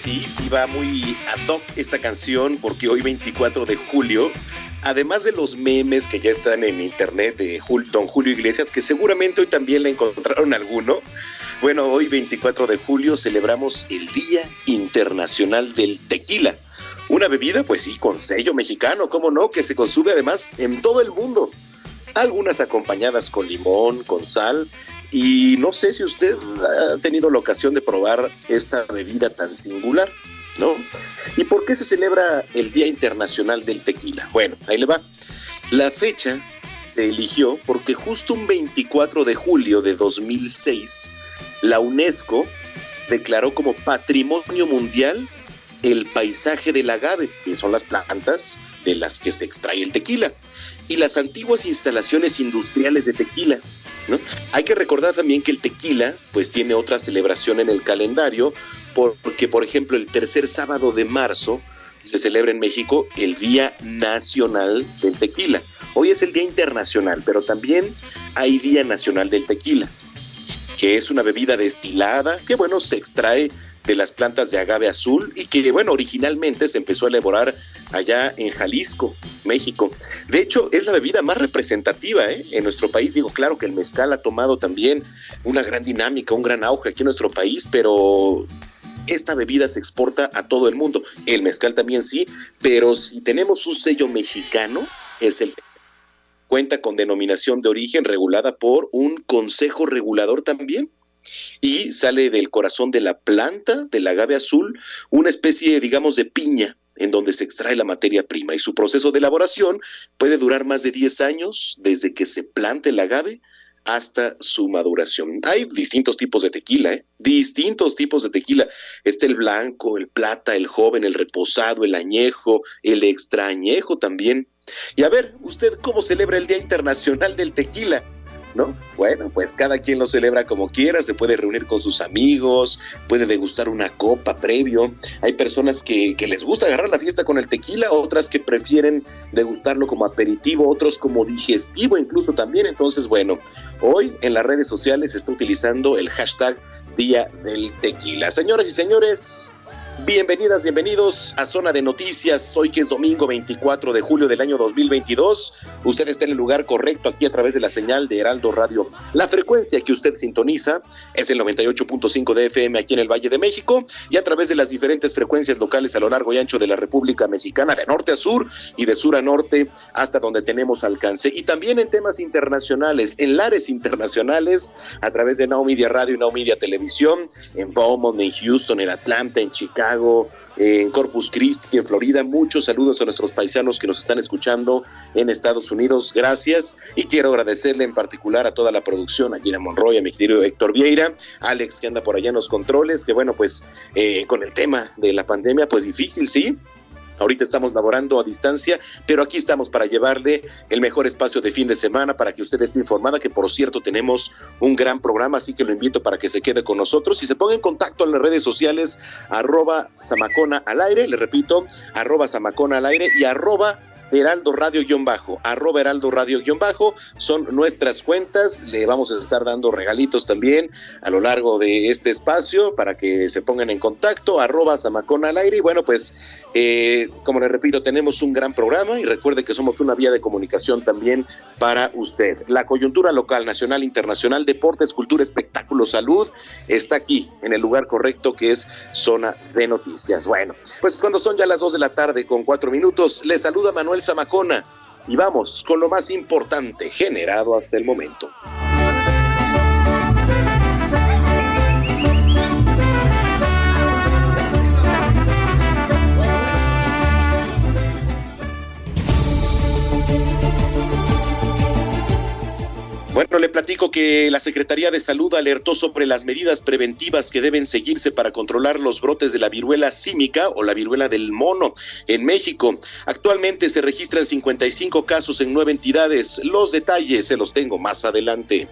Sí, sí va muy ad hoc esta canción porque hoy 24 de julio, además de los memes que ya están en internet de Don Julio Iglesias, que seguramente hoy también le encontraron alguno, bueno, hoy 24 de julio celebramos el Día Internacional del Tequila. Una bebida, pues sí, con sello mexicano, cómo no, que se consume además en todo el mundo. Algunas acompañadas con limón, con sal, y no sé si usted ha tenido la ocasión de probar esta bebida tan singular, ¿no? ¿Y por qué se celebra el Día Internacional del Tequila? Bueno, ahí le va. La fecha se eligió porque justo un 24 de julio de 2006, la UNESCO declaró como Patrimonio Mundial el paisaje del agave, que son las plantas de las que se extrae el tequila, y las antiguas instalaciones industriales de tequila. Hay que recordar también que el tequila pues tiene otra celebración en el calendario porque por ejemplo el tercer sábado de marzo se celebra en México el Día Nacional del Tequila. Hoy es el Día Internacional, pero también hay Día Nacional del Tequila, que es una bebida destilada que bueno se extrae de las plantas de agave azul y que bueno originalmente se empezó a elaborar allá en Jalisco, México. De hecho, es la bebida más representativa ¿eh? en nuestro país. Digo, claro que el mezcal ha tomado también una gran dinámica, un gran auge aquí en nuestro país, pero esta bebida se exporta a todo el mundo. El mezcal también sí, pero si tenemos un sello mexicano, es el cuenta con denominación de origen regulada por un consejo regulador también y sale del corazón de la planta del agave azul una especie, digamos, de piña en donde se extrae la materia prima y su proceso de elaboración puede durar más de 10 años desde que se plante el agave hasta su maduración. Hay distintos tipos de tequila, ¿eh? distintos tipos de tequila. Está el blanco, el plata, el joven, el reposado, el añejo, el extrañejo también. Y a ver, ¿usted cómo celebra el Día Internacional del Tequila? ¿No? Bueno, pues cada quien lo celebra como quiera, se puede reunir con sus amigos, puede degustar una copa previo. Hay personas que, que, les gusta agarrar la fiesta con el tequila, otras que prefieren degustarlo como aperitivo, otros como digestivo incluso también. Entonces, bueno, hoy en las redes sociales se está utilizando el hashtag Día del Tequila. Señoras y señores, Bienvenidas, bienvenidos a Zona de Noticias. Hoy que es domingo 24 de julio del año 2022. Usted está en el lugar correcto aquí a través de la señal de Heraldo Radio. La frecuencia que usted sintoniza es el 98.5 de FM aquí en el Valle de México y a través de las diferentes frecuencias locales a lo largo y ancho de la República Mexicana, de norte a sur y de sur a norte hasta donde tenemos alcance. Y también en temas internacionales, en lares internacionales, a través de Now Media Radio y Now Media Televisión, en Beaumont, en Houston, en Atlanta, en Chicago en Corpus Christi, en Florida. Muchos saludos a nuestros paisanos que nos están escuchando en Estados Unidos. Gracias. Y quiero agradecerle en particular a toda la producción, a Gina Monroy, a mi querido Héctor Vieira, Alex que anda por allá en los controles, que bueno, pues eh, con el tema de la pandemia, pues difícil, sí Ahorita estamos laborando a distancia, pero aquí estamos para llevarle el mejor espacio de fin de semana para que usted esté informada, que por cierto tenemos un gran programa, así que lo invito para que se quede con nosotros. Y se ponga en contacto en las redes sociales, arroba Samacona al aire, le repito, arroba Samacona al aire y arroba Heraldo Radio-Bajo, arroba Heraldo Radio-Bajo, son nuestras cuentas, le vamos a estar dando regalitos también a lo largo de este espacio para que se pongan en contacto, arroba Samacón al aire y bueno pues eh, como le repito tenemos un gran programa y recuerde que somos una vía de comunicación también para usted. La coyuntura local, nacional, internacional, deportes, cultura, espectáculo, salud, está aquí en el lugar correcto que es zona de noticias. Bueno, pues cuando son ya las dos de la tarde con cuatro minutos, le saluda Manuel Zamacona y vamos con lo más importante generado hasta el momento. Bueno, le platico que la Secretaría de Salud alertó sobre las medidas preventivas que deben seguirse para controlar los brotes de la viruela símica o la viruela del mono en México. Actualmente se registran 55 casos en nueve entidades. Los detalles se los tengo más adelante.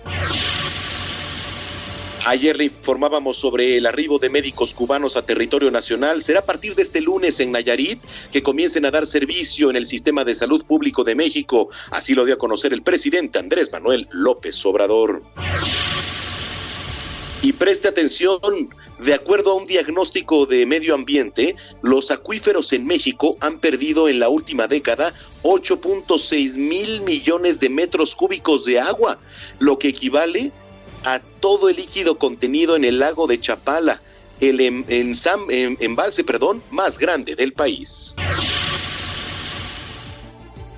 Ayer le informábamos sobre el arribo de médicos cubanos a territorio nacional. Será a partir de este lunes en Nayarit que comiencen a dar servicio en el sistema de salud público de México. Así lo dio a conocer el presidente Andrés Manuel López Obrador. Y preste atención, de acuerdo a un diagnóstico de medio ambiente, los acuíferos en México han perdido en la última década 8.6 mil millones de metros cúbicos de agua, lo que equivale a todo el líquido contenido en el lago de Chapala, el em, em, embalse perdón, más grande del país.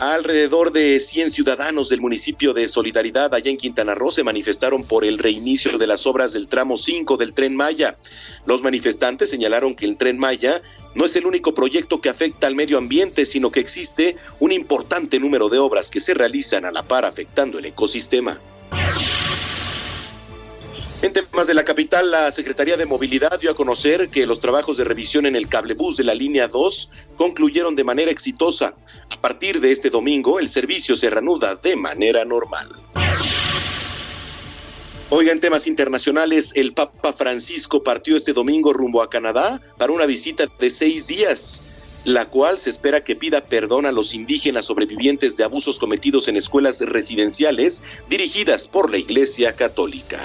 Alrededor de 100 ciudadanos del municipio de Solidaridad allá en Quintana Roo se manifestaron por el reinicio de las obras del tramo 5 del tren Maya. Los manifestantes señalaron que el tren Maya no es el único proyecto que afecta al medio ambiente, sino que existe un importante número de obras que se realizan a la par afectando el ecosistema. En temas de la capital, la Secretaría de Movilidad dio a conocer que los trabajos de revisión en el cablebús de la línea 2 concluyeron de manera exitosa. A partir de este domingo, el servicio se reanuda de manera normal. Oiga, en temas internacionales, el Papa Francisco partió este domingo rumbo a Canadá para una visita de seis días, la cual se espera que pida perdón a los indígenas sobrevivientes de abusos cometidos en escuelas residenciales dirigidas por la Iglesia Católica.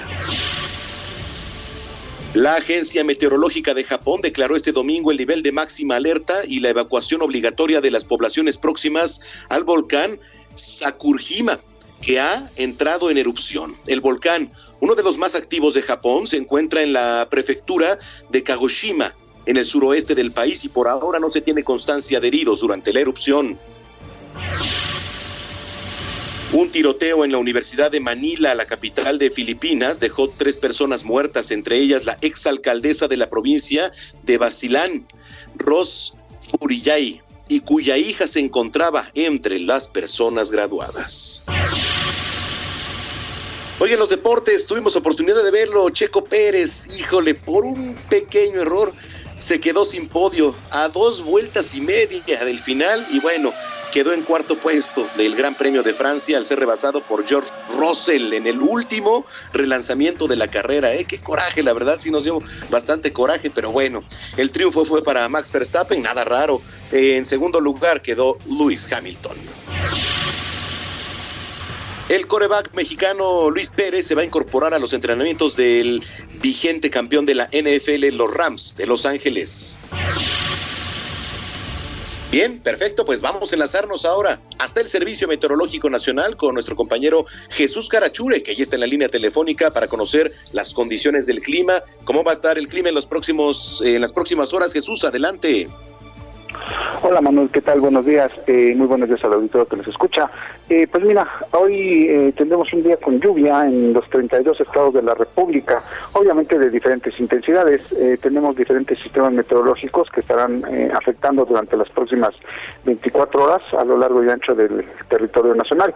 La Agencia Meteorológica de Japón declaró este domingo el nivel de máxima alerta y la evacuación obligatoria de las poblaciones próximas al volcán Sakurjima, que ha entrado en erupción. El volcán, uno de los más activos de Japón, se encuentra en la prefectura de Kagoshima, en el suroeste del país, y por ahora no se tiene constancia de heridos durante la erupción. Un tiroteo en la Universidad de Manila, la capital de Filipinas, dejó tres personas muertas, entre ellas la exalcaldesa de la provincia de Basilán, Ros Furiyay, y cuya hija se encontraba entre las personas graduadas. Oye, en los deportes tuvimos oportunidad de verlo, Checo Pérez, híjole, por un pequeño error se quedó sin podio a dos vueltas y media del final y bueno, quedó en cuarto puesto del Gran Premio de Francia al ser rebasado por George Russell en el último relanzamiento de la carrera. ¿eh? Qué coraje, la verdad, sí nos dio bastante coraje, pero bueno, el triunfo fue para Max Verstappen, nada raro. en segundo lugar quedó Lewis Hamilton. El coreback mexicano Luis Pérez se va a incorporar a los entrenamientos del vigente campeón de la NFL, los Rams de Los Ángeles. Bien, perfecto, pues vamos a enlazarnos ahora hasta el Servicio Meteorológico Nacional con nuestro compañero Jesús Carachure, que ya está en la línea telefónica para conocer las condiciones del clima, cómo va a estar el clima en los próximos en las próximas horas. Jesús, adelante. Hola Manuel, ¿qué tal? Buenos días. Eh, muy buenos días al auditorio que nos escucha. Eh, pues mira, hoy eh, tendremos un día con lluvia en los 32 estados de la República, obviamente de diferentes intensidades. tenemos diferentes sistemas meteorológicos que estarán afectando durante las próximas 24 horas a lo largo y ancho del territorio nacional.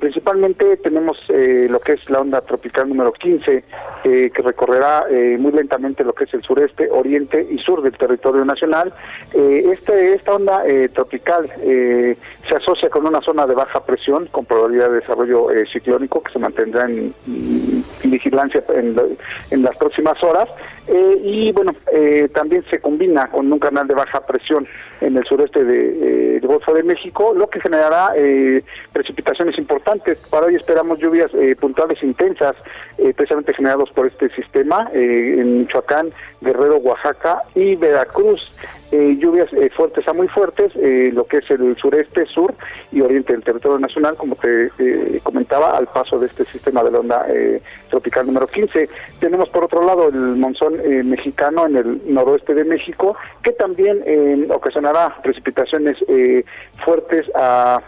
principalmente tenemos lo que es la onda tropical número 15, que recorrerá muy lentamente lo que es el sureste, oriente y sur del territorio nacional. Este esta onda eh, tropical eh, se asocia con una zona de baja presión con probabilidad de desarrollo eh, ciclónico que se mantendrá en, vigilancia en, las próximas horas y bueno también se combina con un canal de baja presión en el sureste del Golfo de México lo que generará precipitaciones importantes para hoy esperamos lluvias puntuales intensas precisamente generados por este sistema en Michoacán Guerrero Oaxaca y Veracruz eh, lluvias eh, fuertes a muy fuertes, eh, lo que es el sureste, sur y oriente del territorio nacional, como te comentaba, al paso de este sistema de la onda tropical número 15. Tenemos por otro lado el monzón mexicano en el noroeste de México, que también ocasionará precipitaciones fuertes a,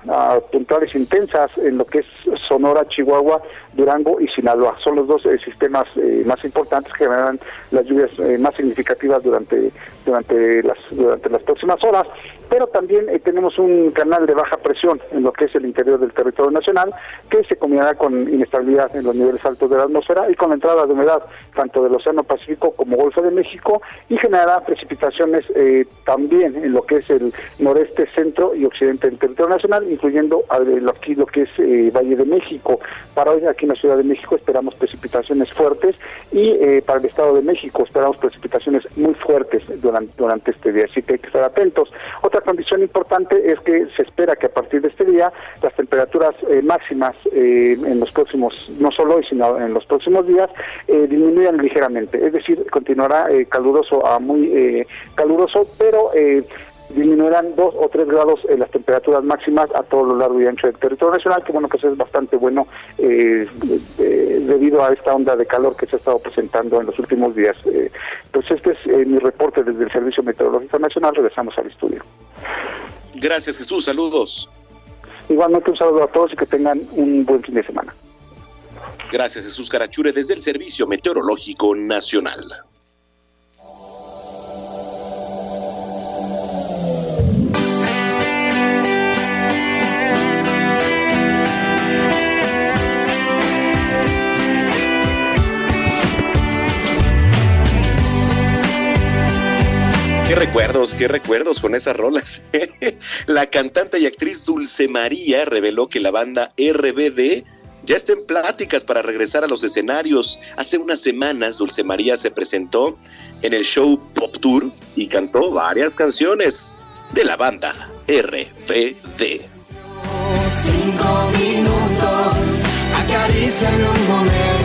puntuales intensas en lo que es Sonora, Chihuahua, Durango y Sinaloa. Son los dos sistemas más importantes que generan las lluvias más significativas durante, durante las durante las próximas horas, pero también eh, tenemos un canal de baja presión en lo que es el interior del territorio nacional, que se combinará con inestabilidad en los niveles altos de la atmósfera y con la entrada de humedad tanto del Océano Pacífico como Golfo de México y generará precipitaciones eh, también en lo que es el noreste, centro y occidente del territorio nacional, incluyendo aquí lo que es eh, Valle de México. Para hoy en la Ciudad de México esperamos precipitaciones fuertes y para el Estado de México esperamos precipitaciones muy fuertes durante, durante este día, así que hay que estar atentos. Otra condición importante es que se espera que a partir de este día las temperaturas eh, máximas eh, en los próximos, no solo hoy, sino en los próximos días, eh, disminuyan ligeramente. Es decir, continuará caluroso a muy caluroso, pero disminuirán dos o tres grados en las temperaturas máximas a todo lo largo y ancho del territorio nacional, que bueno, pues es bastante bueno eh, debido a esta onda de calor que se ha estado presentando en los últimos días. Eh, pues este es mi reporte desde el Servicio Meteorológico Nacional, regresamos al estudio. Gracias Jesús, saludos. Igualmente un saludo a todos y que tengan un buen fin de semana. Gracias Jesús Carachure desde el Servicio Meteorológico Nacional. Qué recuerdos, qué recuerdos con esas rolas. la cantante y actriz Dulce María reveló que la banda RBD ya está en pláticas para regresar a los escenarios. Hace unas semanas Dulce María se presentó en el show Pop Tour y cantó varias canciones de la banda RBD. Cinco minutos, un momento,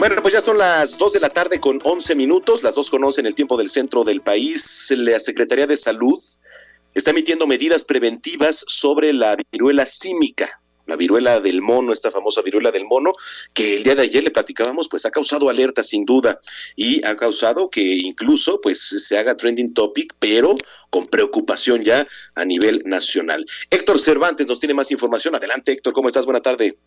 Bueno, pues ya son las 2 de la tarde con 11 minutos, las dos conocen el tiempo del centro del país. La Secretaría de Salud está emitiendo medidas preventivas sobre la viruela símica, la viruela del mono, esta famosa viruela del mono, que el día de ayer le platicábamos, pues ha causado alerta sin duda y ha causado que incluso pues se haga trending topic, pero con preocupación ya a nivel nacional. Héctor Cervantes nos tiene más información. Adelante, Héctor, ¿cómo estás? Buena tarde.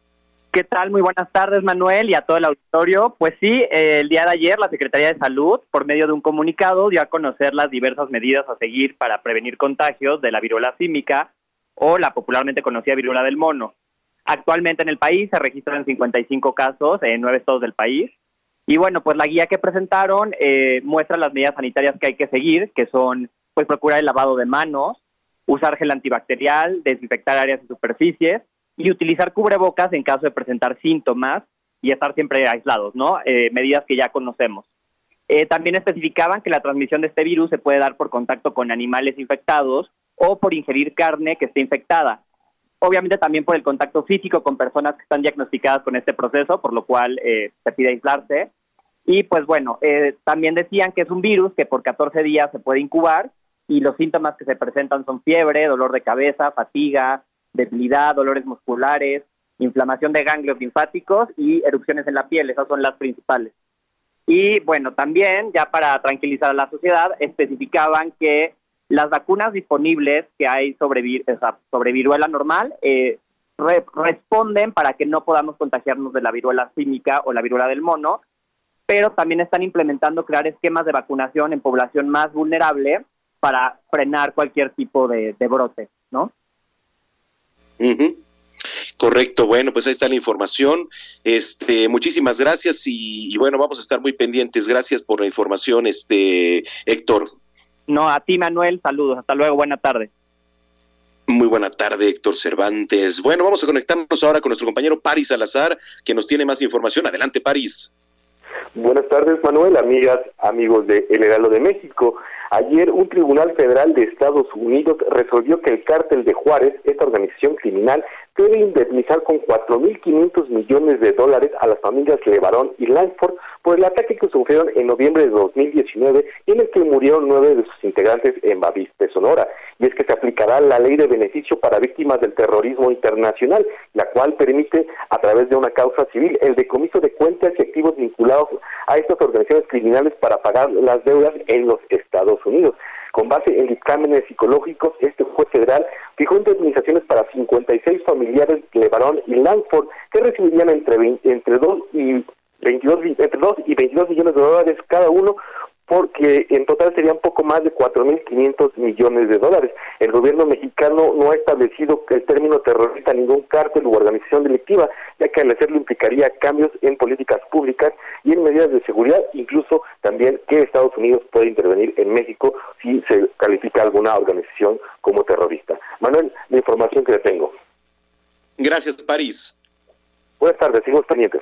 ¿Qué tal? Muy buenas tardes, Manuel, y a todo el auditorio. Pues sí, el día de ayer la Secretaría de Salud, por medio de un comunicado, dio a conocer las diversas medidas a seguir para prevenir contagios de la viruela símica o la popularmente conocida viruela del mono. Actualmente en el país se registran 55 casos en nueve estados del país. Y bueno, pues la guía que presentaron eh, muestra las medidas sanitarias que hay que seguir, que son pues procurar el lavado de manos, usar gel antibacterial, desinfectar áreas y superficies, y utilizar cubrebocas en caso de presentar síntomas y estar siempre aislados, ¿no? Eh, medidas que ya conocemos. Eh, también especificaban que la transmisión de este virus se puede dar por contacto con animales infectados o por ingerir carne que esté infectada. Obviamente también por el contacto físico con personas que están diagnosticadas con este proceso, por lo cual eh, se pide aislarse. Y pues bueno, también decían que es un virus que por 14 días se puede incubar y los síntomas que se presentan son fiebre, dolor de cabeza, fatiga, debilidad, dolores musculares, inflamación de ganglios linfáticos y erupciones en la piel, esas son las principales. Y bueno, también, ya para tranquilizar a la sociedad, especificaban que las vacunas disponibles que hay sobre, sobre viruela normal eh, responden para que no podamos contagiarnos de la viruela símica o la viruela del mono, pero también están implementando crear esquemas de vacunación en población más vulnerable para frenar cualquier tipo de brote, ¿no? Correcto, bueno, pues ahí está la información. Este, muchísimas gracias y, bueno, vamos a estar muy pendientes. Gracias por la información, este Héctor. No, a ti Manuel, saludos, hasta luego, buena tarde. Muy buena tarde, Héctor Cervantes. Bueno, vamos a conectarnos ahora con nuestro compañero Paris Salazar, que nos tiene más información. Adelante, Paris. Buenas tardes, Manuel, amigas, amigos de El Heraldo de México. Ayer un tribunal federal de Estados Unidos resolvió que el cártel de Juárez, esta organización criminal, debe indemnizar con 4.500 millones de dólares a las familias Levarón y Langford por el ataque que sufrieron en noviembre de 2019 y en el que murieron nueve de sus integrantes en Baviste, Sonora. Y es que se aplicará la ley de beneficio para víctimas del terrorismo internacional, la cual permite, a través de una causa civil, el decomiso de cuentas y activos vinculados a estas organizaciones criminales para pagar las deudas en los Estados Unidos. Con base en dictámenes psicológicos, este juez federal fijó indemnizaciones para 56 familiares de Levarón y Langford que recibirían entre, entre 2 y 22, entre 2 y 22 millones de dólares cada uno porque en total serían poco más de 4.500 millones de dólares. El gobierno mexicano no ha establecido el término terrorista ningún cártel u organización delictiva, ya que al hacerlo implicaría cambios en políticas públicas y en medidas de seguridad, incluso también que Estados Unidos puede intervenir en México si se califica alguna organización como terrorista. Manuel, la información que le tengo. Gracias, París. Buenas tardes, seguimos pendientes.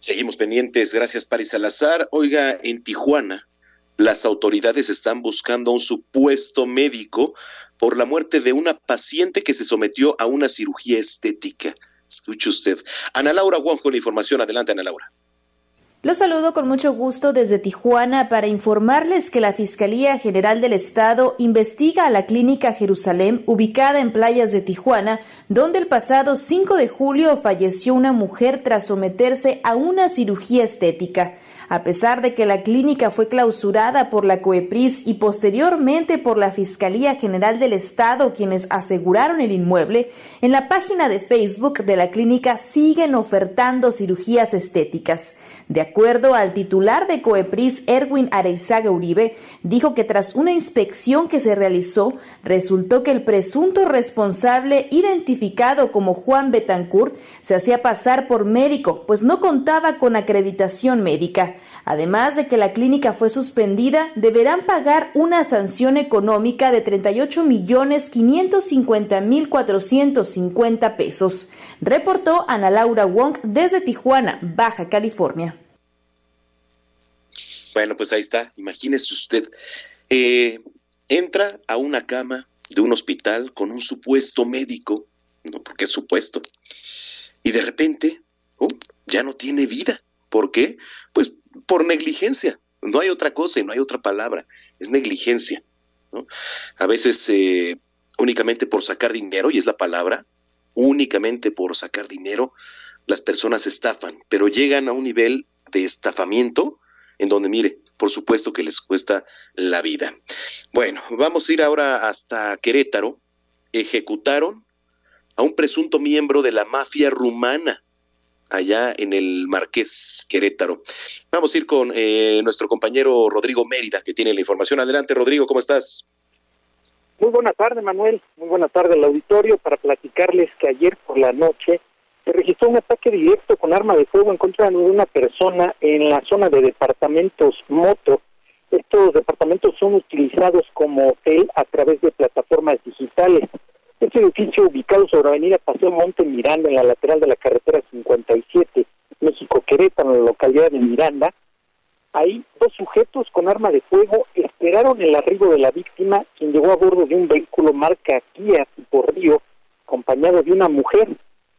Seguimos pendientes, gracias Paris Salazar. Oiga, en Tijuana, las autoridades están buscando a un supuesto médico por la muerte de una paciente que se sometió a una cirugía estética. Escuche usted. Ana Laura Wong con la información. Adelante, Ana Laura. Los saludo con mucho gusto desde Tijuana para informarles que la Fiscalía General del Estado investiga a la Clínica Jerusalén ubicada en playas de Tijuana, donde el pasado 5 de julio falleció una mujer tras someterse a una cirugía estética a pesar de que la clínica fue clausurada por la COEPRIS y posteriormente por la Fiscalía General del Estado, quienes aseguraron el inmueble, en la página de Facebook de la clínica siguen ofertando cirugías estéticas. De acuerdo al titular de COEPRIS, Erwin Areizaga Uribe, dijo que tras una inspección que se realizó, resultó que el presunto responsable, identificado como Juan Betancourt, se hacía pasar por médico, pues no contaba con acreditación médica. Además de que la clínica fue suspendida, deberán pagar una sanción económica de 38 millones 550 mil 450 pesos. Reportó Ana Laura Wong desde Tijuana, Baja California. Bueno, pues ahí está. Imagínese usted. Eh, entra a una cama de un hospital con un supuesto médico, no porque es supuesto, y de repente oh, ya no tiene vida. ¿Por qué? Pues por negligencia. No hay otra cosa y no hay otra palabra. Es negligencia. A veces eh, únicamente por sacar dinero, y es la palabra, únicamente por sacar dinero, las personas estafan, pero llegan a un nivel de estafamiento en donde, mire, por supuesto que les cuesta la vida. Bueno, vamos a ir ahora hasta Querétaro. Ejecutaron a un presunto miembro de la mafia rumana allá en el Marqués Querétaro. Vamos a ir con eh, nuestro compañero Rodrigo Mérida, que tiene la información. Adelante, Rodrigo, ¿cómo estás? Muy buena tarde, Manuel. Muy buena tarde al auditorio para platicarles que ayer por la noche se registró un ataque directo con arma de fuego en contra de una persona en la zona de departamentos Moto. Estos departamentos son utilizados como hotel a través de plataformas digitales. Este edificio ubicado sobre Avenida Paseo Monte Miranda, en la lateral de la carretera 57, México-Querétaro, en la localidad de Miranda, ahí dos sujetos con arma de fuego esperaron el arribo de la víctima, quien llegó a bordo de un vehículo marca Kia por Río, acompañado de una mujer.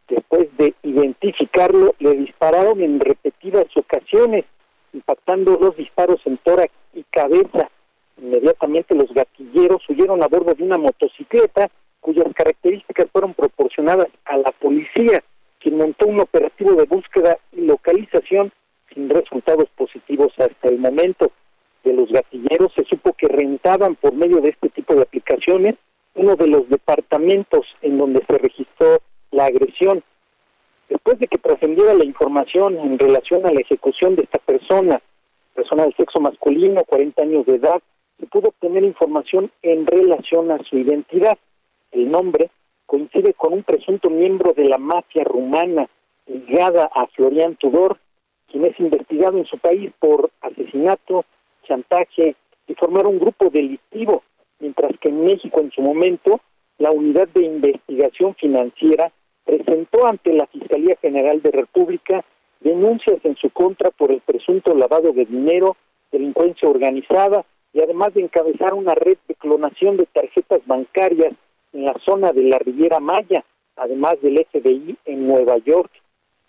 Después de identificarlo, le dispararon en repetidas ocasiones, impactando dos disparos en tórax y cabeza. Inmediatamente los gatilleros huyeron a bordo de una motocicleta cuyas características fueron proporcionadas a la policía, quien montó un operativo de búsqueda y localización sin resultados positivos hasta el momento. De los gatilleros se supo que rentaban por medio de este tipo de aplicaciones uno de los departamentos en donde se registró la agresión. Después de que trascendiera la información en relación a la ejecución de esta persona, persona de sexo masculino, 40 años de edad, se pudo obtener información en relación a su identidad el nombre, coincide con un presunto miembro de la mafia rumana ligada a Florian Tudor, quien es investigado en su país por asesinato, chantaje y formar un grupo delictivo, mientras que en México en su momento la Unidad de Investigación Financiera presentó ante la Fiscalía General de República denuncias en su contra por el presunto lavado de dinero, delincuencia organizada y además de encabezar una red de clonación de tarjetas bancarias en la zona de la Riviera Maya, además del FBI en Nueva York.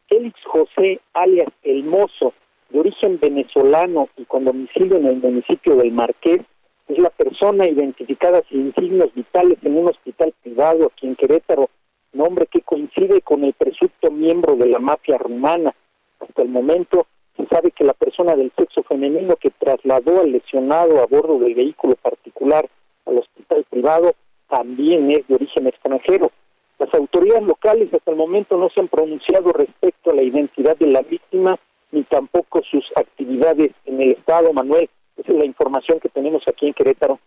Félix José, alias El Mozo, de origen venezolano y con domicilio en el municipio del Marqués, es la persona identificada sin signos vitales en un hospital privado aquí en Querétaro, nombre que coincide con el presunto miembro de la mafia rumana. Hasta el momento se sabe que la persona del sexo femenino que trasladó al lesionado a bordo del vehículo particular al hospital privado también es de origen extranjero. Las autoridades locales hasta el momento no se han pronunciado respecto a la identidad de la víctima ni tampoco sus actividades en el Estado, Manuel. Esa es la información que tenemos aquí en Querétaro.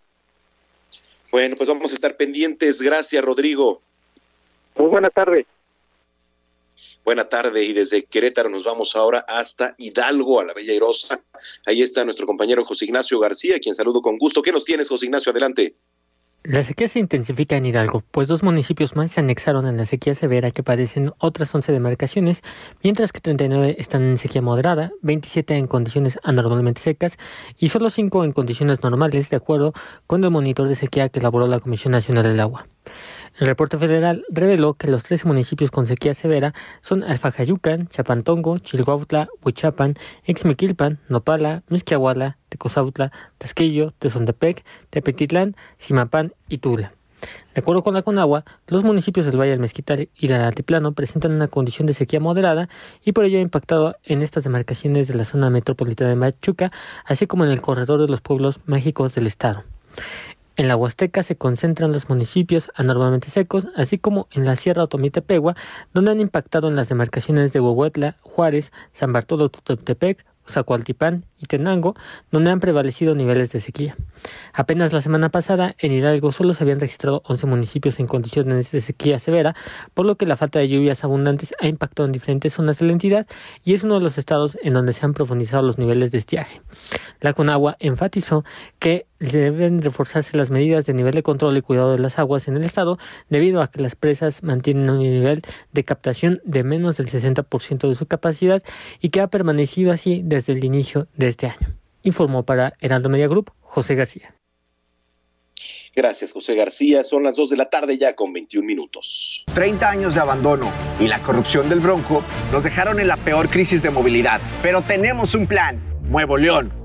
Bueno, pues vamos a estar pendientes. Gracias, Rodrigo. Muy buena tarde. Buena tarde y desde Querétaro nos vamos ahora hasta Hidalgo, a la Bella Irosa. Ahí está nuestro compañero José Ignacio García, quien saludo con gusto. ¿Qué nos tienes, José Ignacio? Adelante. La sequía se intensifica en Hidalgo, pues dos municipios más se anexaron en la sequía severa que padecen otras 11 demarcaciones, mientras que 39 están en sequía moderada, 27 en condiciones anormalmente secas y solo 5 en condiciones normales, de acuerdo con el monitor de sequía que elaboró la Comisión Nacional del Agua. El reporte federal reveló que los 13 municipios con sequía severa son Alfajayucan, Chapantongo, Chilhuautla, Huichapan, Exmequilpan, Nopala, Misquiahuala, Tecozautla, Tasquillo, Tezontepec, Tepetitlán, Simapán y Tula. De acuerdo con la Conagua, los municipios del Valle del Mezquital y del Altiplano presentan una condición de sequía moderada y por ello ha impactado en estas demarcaciones de la zona metropolitana de Machuca, así como en el corredor de los pueblos mágicos del estado. En la Huasteca se concentran los municipios anormalmente secos, así como en la Sierra Otomitepegua, donde han impactado en las demarcaciones de Huehuetla, Juárez, San Bartolo Tutepec, Zacualtipán y Tenango, donde han prevalecido niveles de sequía. Apenas la semana pasada, en Hidalgo solo se habían registrado 11 municipios en condiciones de sequía severa, por lo que la falta de lluvias abundantes ha impactado en diferentes zonas de la entidad y es uno de los estados en donde se han profundizado los niveles de estiaje. La Conagua enfatizó que deben reforzarse las medidas de nivel de control y cuidado de las aguas en el estado debido a que las presas mantienen un nivel de captación de menos del 60% de su capacidad y que ha permanecido así desde el inicio de este año. Informó para Heraldo Media Group José García. Gracias, José García. Son las 2 de la tarde ya con 21 minutos. 30 años de abandono y la corrupción del Bronco nos dejaron en la peor crisis de movilidad. Pero tenemos un plan. Nuevo León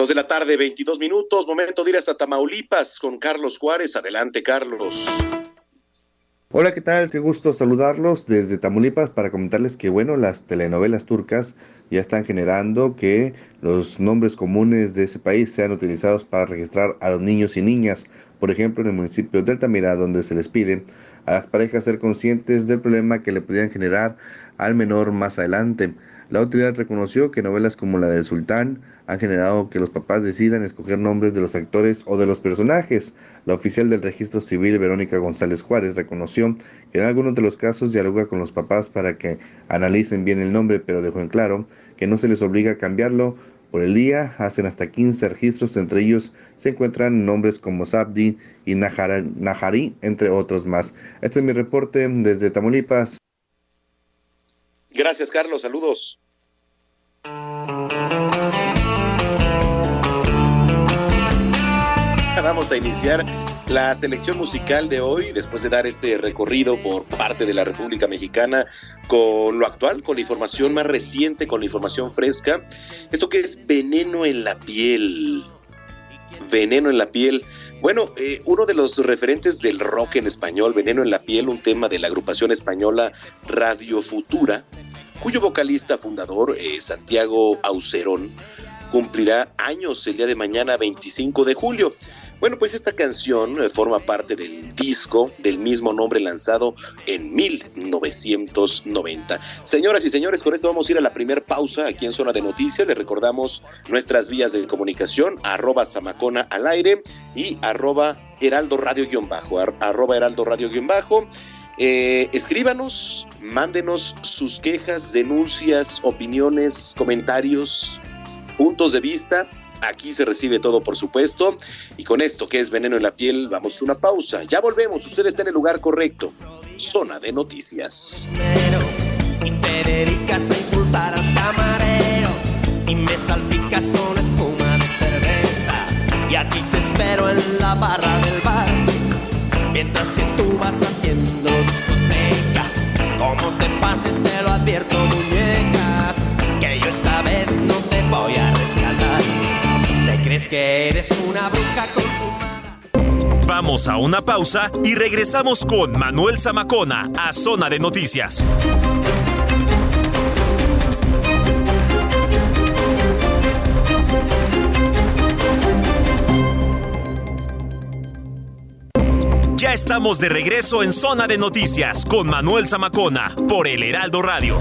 Dos de la tarde, 22 minutos, momento de ir hasta Tamaulipas con Carlos Juárez. Adelante, Carlos. Hola, ¿qué tal? Qué gusto saludarlos desde Tamaulipas para comentarles que, bueno, las telenovelas turcas ya están generando que los nombres comunes de ese país sean utilizados para registrar a los niños y niñas. Por ejemplo, en el municipio de Altamira, donde se les pide a las parejas ser conscientes del problema que le podían generar al menor más adelante. La autoridad reconoció que novelas como la del Sultán han generado que los papás decidan escoger nombres de los actores o de los personajes. La oficial del registro civil, Verónica González Juárez, reconoció que en algunos de los casos dialoga con los papás para que analicen bien el nombre, pero dejó en claro que no se les obliga a cambiarlo. Por el día hacen hasta 15 registros, entre ellos se encuentran nombres como Sabdi y Nahari, entre otros más. Este es mi reporte desde Tamaulipas. Gracias, Carlos. Saludos. Vamos a iniciar la selección musical de hoy, después de dar este recorrido por parte de la República Mexicana con lo actual, con la información más reciente, con la información fresca. Esto que es veneno en la piel. Veneno en la piel. Bueno, eh, uno de los referentes del rock en español, Veneno en la piel, un tema de la agrupación española Radio Futura, cuyo vocalista fundador, eh, Santiago Aucerón, cumplirá años el día de mañana 25 de julio. Bueno, pues esta canción eh, forma parte del disco del mismo nombre lanzado en 1990. Señoras y señores, con esto vamos a ir a la primera pausa aquí en Zona de Noticias. Les recordamos nuestras vías de comunicación, arroba Samacona al aire y arroba Heraldo Radio-bajo, arroba Heraldo Radio-bajo. Eh, escríbanos, mándenos sus quejas, denuncias, opiniones, comentarios, puntos de vista Aquí se recibe todo, por supuesto. Y con esto que es veneno en la piel, vamos a una pausa. Ya volvemos. Usted está en el lugar correcto. Zona de noticias. Y te dedicas a insultar al camarero. Y me salpicas con espuma de cerveza. Y aquí te espero en la barra del bar. Mientras que tú vas haciendo discoteca. Como te pases, te lo advierto, muñeca. Que eres una bruja consumada. Vamos a una pausa y regresamos con Manuel Zamacona a Zona de Noticias. Ya estamos de regreso en Zona de Noticias con Manuel Zamacona por el Heraldo Radio.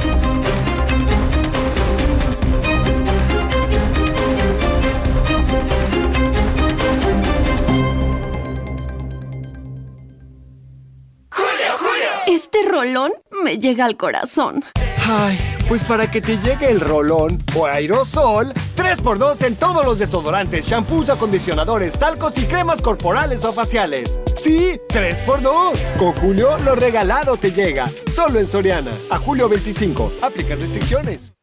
Me llega al corazón. Ay, pues para que te llegue el rolón o aerosol, 3x2 en todos los desodorantes, shampoos, acondicionadores, talcos y cremas corporales o faciales. Sí, 3x2. Con Julio lo regalado te llega. Solo en Soriana. A julio 25. Aplica restricciones.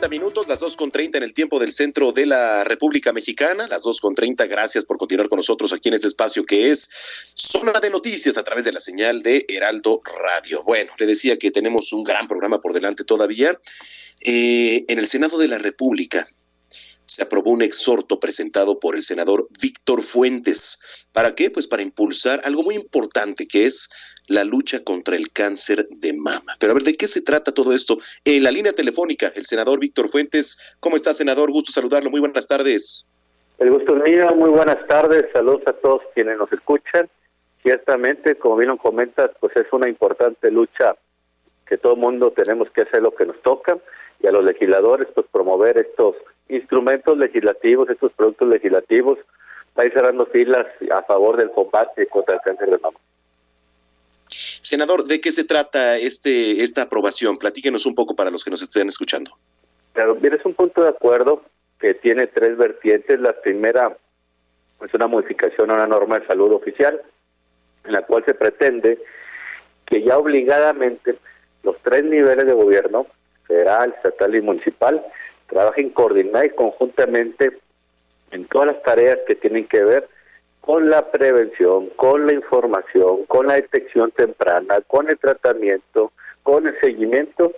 30 minutos, las 2 con 30 en el tiempo del centro de la República Mexicana, las 2 con 30. Gracias por continuar con nosotros aquí en este espacio que es Zona de Noticias a través de la señal de Heraldo Radio. Bueno, le decía que tenemos un gran programa por delante todavía. Eh, en el Senado de la República se aprobó un exhorto presentado por el senador Víctor Fuentes. ¿Para qué? Pues para impulsar algo muy importante que es la lucha contra el cáncer de mama. Pero a ver, ¿de qué se trata todo esto? En la línea telefónica, el senador Víctor Fuentes. ¿Cómo está, senador? Gusto saludarlo. Muy buenas tardes. El gusto es mío. Muy buenas tardes. Saludos a todos quienes nos escuchan. Ciertamente, como bien lo comentas, pues es una importante lucha que todo mundo tenemos que hacer lo que nos toca y a los legisladores pues promover estos instrumentos legislativos, estos productos legislativos, para ir cerrando filas a favor del combate contra el cáncer de mama. Senador, ¿de qué se trata este esta aprobación? Platíquenos un poco para los que nos estén escuchando. Claro, bien, es un punto de acuerdo que tiene tres vertientes. La primera es una modificación a una norma de salud oficial, en la cual se pretende que ya obligadamente los tres niveles de gobierno, federal, estatal y municipal, trabajen coordinados y conjuntamente en todas las tareas que tienen que ver con la prevención, con la información, con la detección temprana, con el tratamiento, con el seguimiento,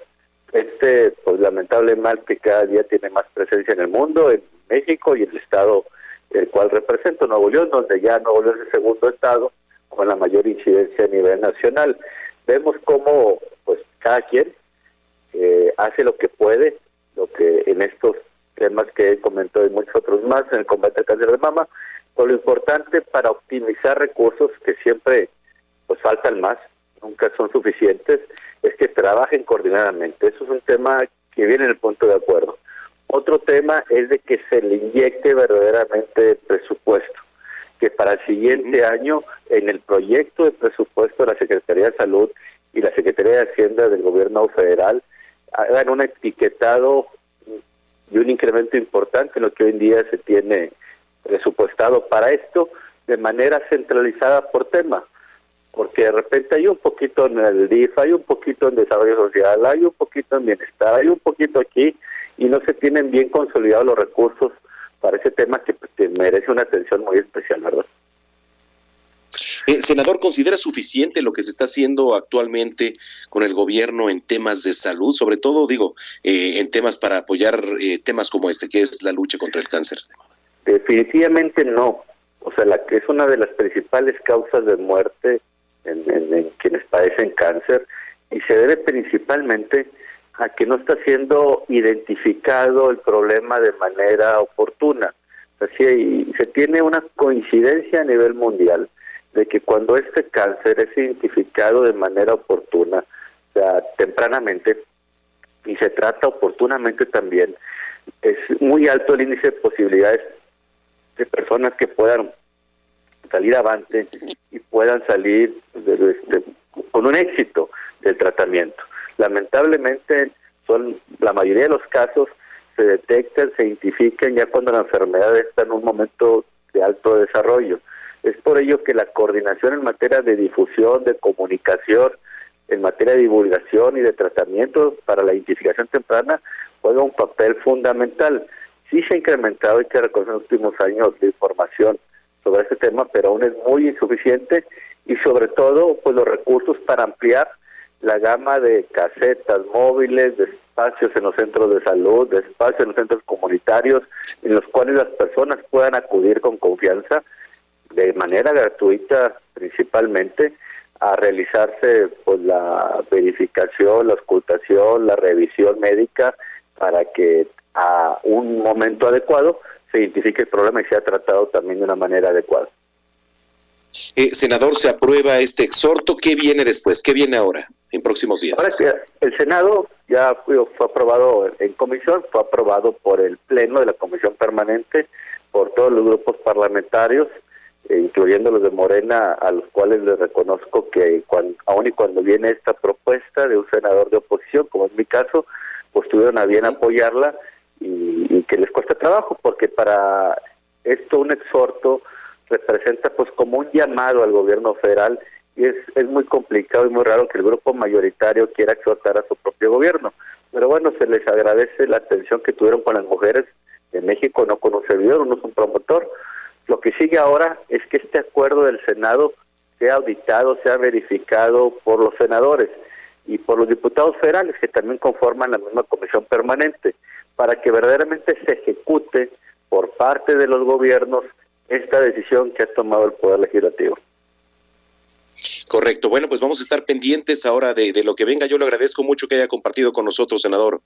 este pues lamentable mal que cada día tiene más presencia en el mundo, en México y el estado el cual represento, Nuevo León, donde ya Nuevo León es el segundo estado con la mayor incidencia a nivel nacional. Vemos cómo pues cada quien eh, hace lo que puede, lo que en estos temas que comentó y muchos otros más en el combate al cáncer de mama, pero lo importante para optimizar recursos que siempre pues faltan más, nunca son suficientes, es que trabajen coordinadamente. Eso es un tema que viene en el punto de acuerdo. Otro tema es de que se le inyecte verdaderamente presupuesto, que para el siguiente año en el proyecto de presupuesto de la Secretaría de Salud y la Secretaría de Hacienda del Gobierno Federal hagan un etiquetado y un incremento importante en lo que hoy en día se tiene presupuestado para esto de manera centralizada por tema, porque de repente hay un poquito en el DIF, hay un poquito en desarrollo social, hay un poquito en bienestar, hay un poquito aquí y no se tienen bien consolidados los recursos para ese tema que, pues, merece una atención muy especial, ¿verdad? Eh, senador, ¿considera suficiente lo que se está haciendo actualmente con el gobierno en temas de salud? Sobre todo, digo, eh, en temas para apoyar eh, temas como este, que es la lucha contra el cáncer. Definitivamente no. O sea, la es una de las principales causas de muerte en, en quienes padecen cáncer y se debe principalmente a que no está siendo identificado el problema de manera oportuna. Así, se tiene una coincidencia a nivel mundial de que cuando este cáncer es identificado de manera oportuna, o sea, tempranamente, y se trata oportunamente también, es muy alto el índice de posibilidades de personas que puedan salir avante y puedan salir este, con un éxito del tratamiento. Lamentablemente, son la mayoría de los casos se detectan, se identifican ya cuando la enfermedad está en un momento de alto desarrollo. Es por ello que la coordinación en materia de difusión, de comunicación, en materia de divulgación y de tratamiento para la identificación temprana juega un papel fundamental. Sí se ha incrementado, hay que reconocer en los últimos años, de información sobre este tema, pero aún es muy insuficiente y sobre todo pues los recursos para ampliar la gama de casetas móviles, de espacios en los centros de salud, de espacios en los centros comunitarios, en los cuales las personas puedan acudir con confianza, de manera gratuita principalmente, a realizarse pues la verificación, la ocultación, la revisión médica para que a un momento adecuado se identifique el problema y sea tratado también de una manera adecuada. Eh, senador, se aprueba este exhorto. ¿Qué viene después? ¿Qué viene ahora, en próximos días? el Senado ya fue, aprobado en comisión, fue aprobado por el Pleno de la Comisión Permanente, por todos los grupos parlamentarios, eh, incluyendo los de Morena, a los cuales les reconozco que cuando, aun y cuando viene esta propuesta de un senador de oposición, como es mi caso, pues tuvieron a bien apoyarla y, y que les cuesta trabajo, porque para esto un exhorto representa pues como un llamado al gobierno federal y es, es muy complicado y muy raro que el grupo mayoritario quiera exhortar a su propio gobierno. Pero bueno, se les agradece la atención que tuvieron con las mujeres de México, no con un servidor, uno es un promotor. Lo que sigue ahora es que este acuerdo del Senado sea auditado, sea verificado por los senadores y por los diputados federales que también conforman la misma comisión permanente, para que verdaderamente se ejecute por parte de los gobiernos esta decisión que ha tomado el Poder Legislativo. Correcto. Bueno, pues vamos a estar pendientes ahora de, lo que venga. Yo le agradezco mucho que haya compartido con nosotros, senador.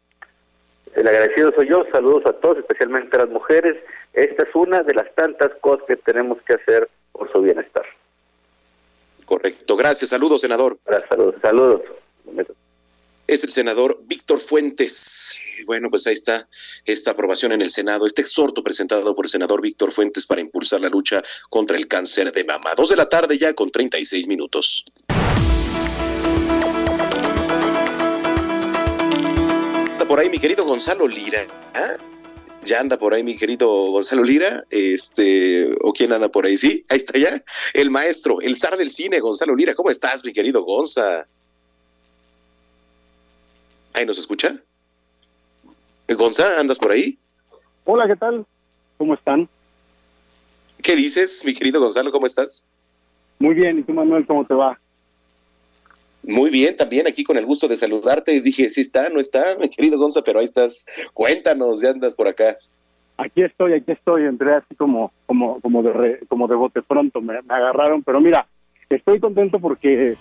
El agradecido soy yo. Saludos a todos, especialmente a las mujeres. Esta es una de las tantas cosas que tenemos que hacer por su bienestar. Correcto. Gracias. Saludos, senador. Gracias, saludos. Saludos es el senador Víctor Fuentes. Bueno, pues ahí está esta aprobación en el Senado, este exhorto presentado por el senador Víctor Fuentes para impulsar la lucha contra el cáncer de mama. Dos de la tarde ya con 36 minutos. Anda por ahí mi querido Gonzalo Lira. ¿Ah? Ya anda por ahí mi querido Gonzalo Lira, este, o quién anda por ahí, sí, ahí está ya, el maestro, el zar del cine, Gonzalo Lira, ¿cómo estás, mi querido Gonza? ¿Ahí nos escucha? Gonza, ¿andas por ahí? Hola, ¿qué tal? ¿Cómo están? ¿Qué dices, mi querido Gonzalo? ¿Cómo estás? Muy bien, ¿y tú, Manuel, cómo te va? Muy bien, también aquí con el gusto de saludarte. Y dije, sí está, no está, mi querido Gonza, pero ahí estás. Cuéntanos, ya andas por acá. Aquí estoy, aquí estoy, entré así como, como, como de, como de bote pronto, me agarraron, pero mira, estoy contento porque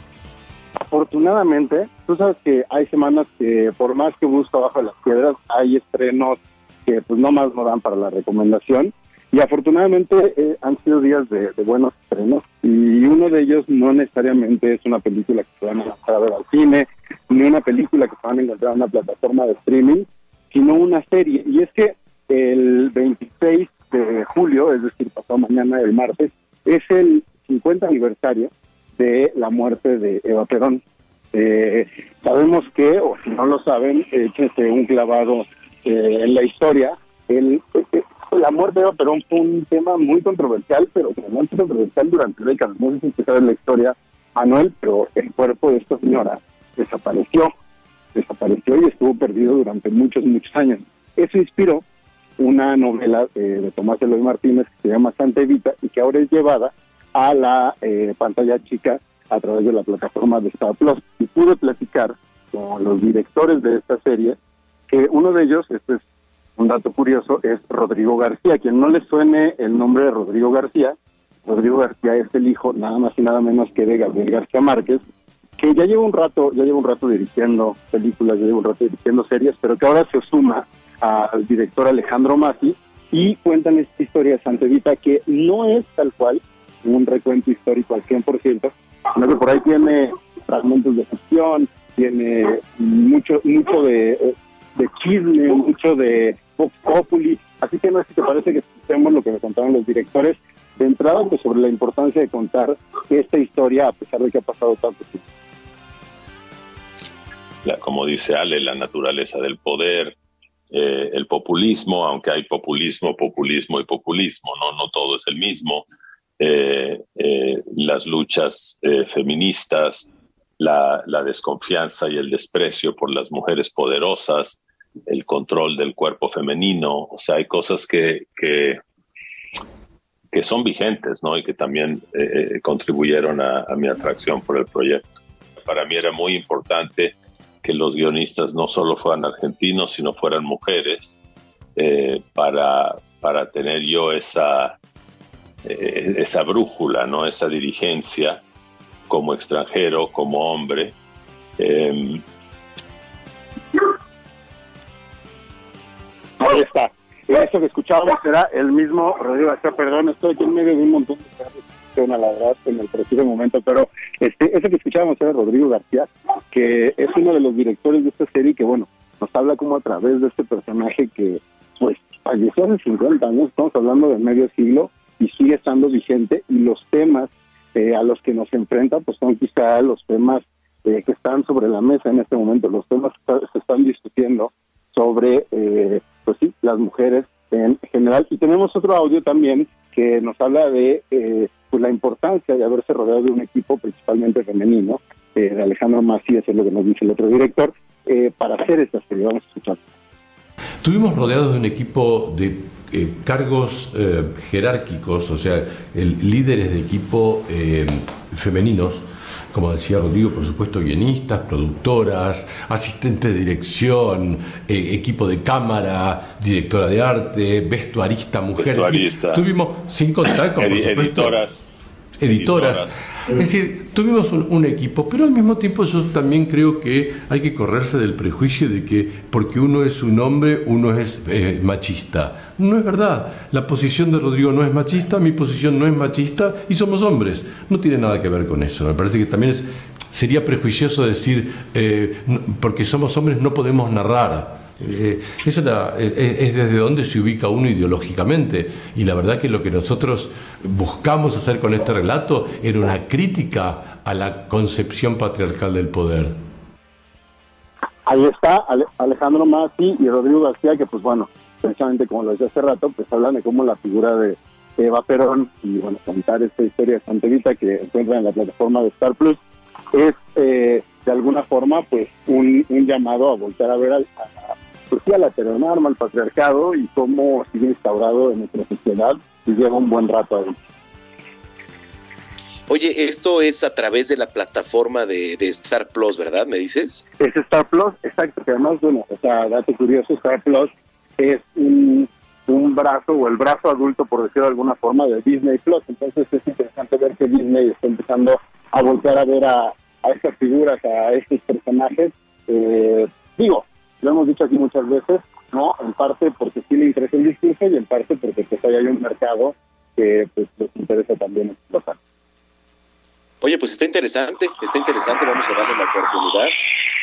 afortunadamente, tú sabes que hay semanas que por más que busco abajo de las piedras, hay estrenos que pues no más no dan para la recomendación. Y afortunadamente eh, han sido días de, buenos estrenos y uno de ellos no necesariamente es una película que se van a ver al cine, ni una película que se van a encontrar en una plataforma de streaming, sino una serie. Y es que el 26 de julio, es decir, pasado mañana, el martes, es el 50 aniversario de la muerte de Eva Perón. Eh, sabemos que, o si no lo saben, échense un clavado eh, en la historia. El, eh, la muerte de Eva Perón fue un tema muy controversial, pero muy controversial durante décadas. No sé si sabe la historia, Manuel, pero el cuerpo de esta señora desapareció. Desapareció y estuvo perdido durante muchos, muchos años. Eso inspiró una novela de Tomás Eloy Martínez que se llama Santa Evita y que ahora es llevada a la eh, pantalla chica a través de la plataforma de Star Plus. Y pude platicar con los directores de esta serie, que uno de ellos, este es un dato curioso, es Rodrigo García. Quien no le suene el nombre de Rodrigo García, Rodrigo García es el hijo nada más y nada menos que de Gabriel García Márquez, que ya lleva un rato, ya lleva un rato dirigiendo películas, ya lleva un rato dirigiendo series, pero que ahora se suma al director Alejandro Masi y cuentan esta historia de Santevita que no es tal cual un recuento histórico al 100%, sino que por ahí tiene fragmentos de ficción, tiene mucho mucho de, de chisme, mucho de Vox Populi, así que no sé si te parece que escuchemos lo que me contaron los directores. De entrada pues sobre la importancia de contar esta historia a pesar de que ha pasado tanto tiempo. Como dice Ale, la naturaleza del poder, eh, el populismo, aunque hay populismo, populismo y populismo, no, no todo es el mismo, eh, eh, las luchas feministas, la, la, desconfianza y el desprecio por las mujeres poderosas, el control del cuerpo femenino, o sea, hay cosas que, que, que son vigentes, ¿no? Y que también contribuyeron a, a mi atracción por el proyecto. Para mí era muy importante que los guionistas no solo fueran argentinos, sino fueran mujeres, eh, para, para tener yo esa, eh, esa brújula, ¿no? esa dirigencia como extranjero, como hombre. Em, Ahí está. Eso que escuchábamos era el mismo Rodrigo perdón, estoy aquí en medio de un montón de la verdad en el preciso momento, pero este, ese que escuchábamos era Rodrigo García, que es uno de los directores de esta serie que, bueno, nos habla como a través de este personaje que, pues, falleció hace 50 años, estamos hablando de medio siglo, y sigue estando vigente, y los temas eh, a los que nos enfrenta, pues son quizá los temas eh, que están sobre la mesa en este momento, los temas que se están discutiendo sobre, eh, pues sí, las mujeres en general. Y tenemos otro audio también que nos habla de pues la importancia de haberse rodeado de un equipo principalmente femenino, de Alejandro Macías, es lo que nos dice el otro director, para hacer esta serie. Vamos a escuchar. Estuvimos rodeados de un equipo de eh, cargos jerárquicos, o sea, líderes de equipo femeninos, como decía Rodrigo, por supuesto, guionistas, productoras, asistentes de dirección, equipo de cámara, directora de arte, vestuarista, mujeres. Vestuarista. tuvimos, sin contar con, por supuesto, editoras editoras. Es decir, tuvimos un, equipo, pero al mismo tiempo yo también creo que hay que correrse del prejuicio de que porque uno es un hombre, uno es eh, machista. No es verdad. La posición de Rodrigo no es machista, mi posición no es machista y somos hombres. No tiene nada que ver con eso. Me parece que también sería prejuicioso decir, eh, porque somos hombres no podemos narrar. Eh, eso eh, es, desde donde se ubica uno ideológicamente. Y la verdad que lo que nosotros buscamos hacer con este relato era una crítica a la concepción patriarcal del poder. Ahí está Alejandro Masi y Rodrigo García, que pues bueno, precisamente como lo decía hace rato, pues hablan de cómo la figura de Eva Perón y bueno, contar esta historia de que encuentran en la plataforma de Star Plus es eh, de alguna forma pues un, llamado a volver a ver a, pues sí, a la heteronorma, al patriarcado y cómo sigue instaurado en nuestra sociedad y lleva un buen rato ahí. Oye, esto es a través de la plataforma de, Star Plus, ¿verdad? ¿Me dices? Es Star Plus, exacto, que además, bueno, o sea, dato curioso, Star Plus es un, brazo o el brazo adulto, por decirlo de alguna forma, de Disney Plus. Entonces es interesante ver que Disney está empezando a voltear a ver a, a estas figuras, a estos personajes. Eh, digo, lo hemos dicho aquí muchas veces, ¿no? En parte porque sí le interesa el discurso y en parte porque pues hay un mercado que pues les interesa también explotar. Oye, pues está interesante, está interesante, vamos a darle la oportunidad.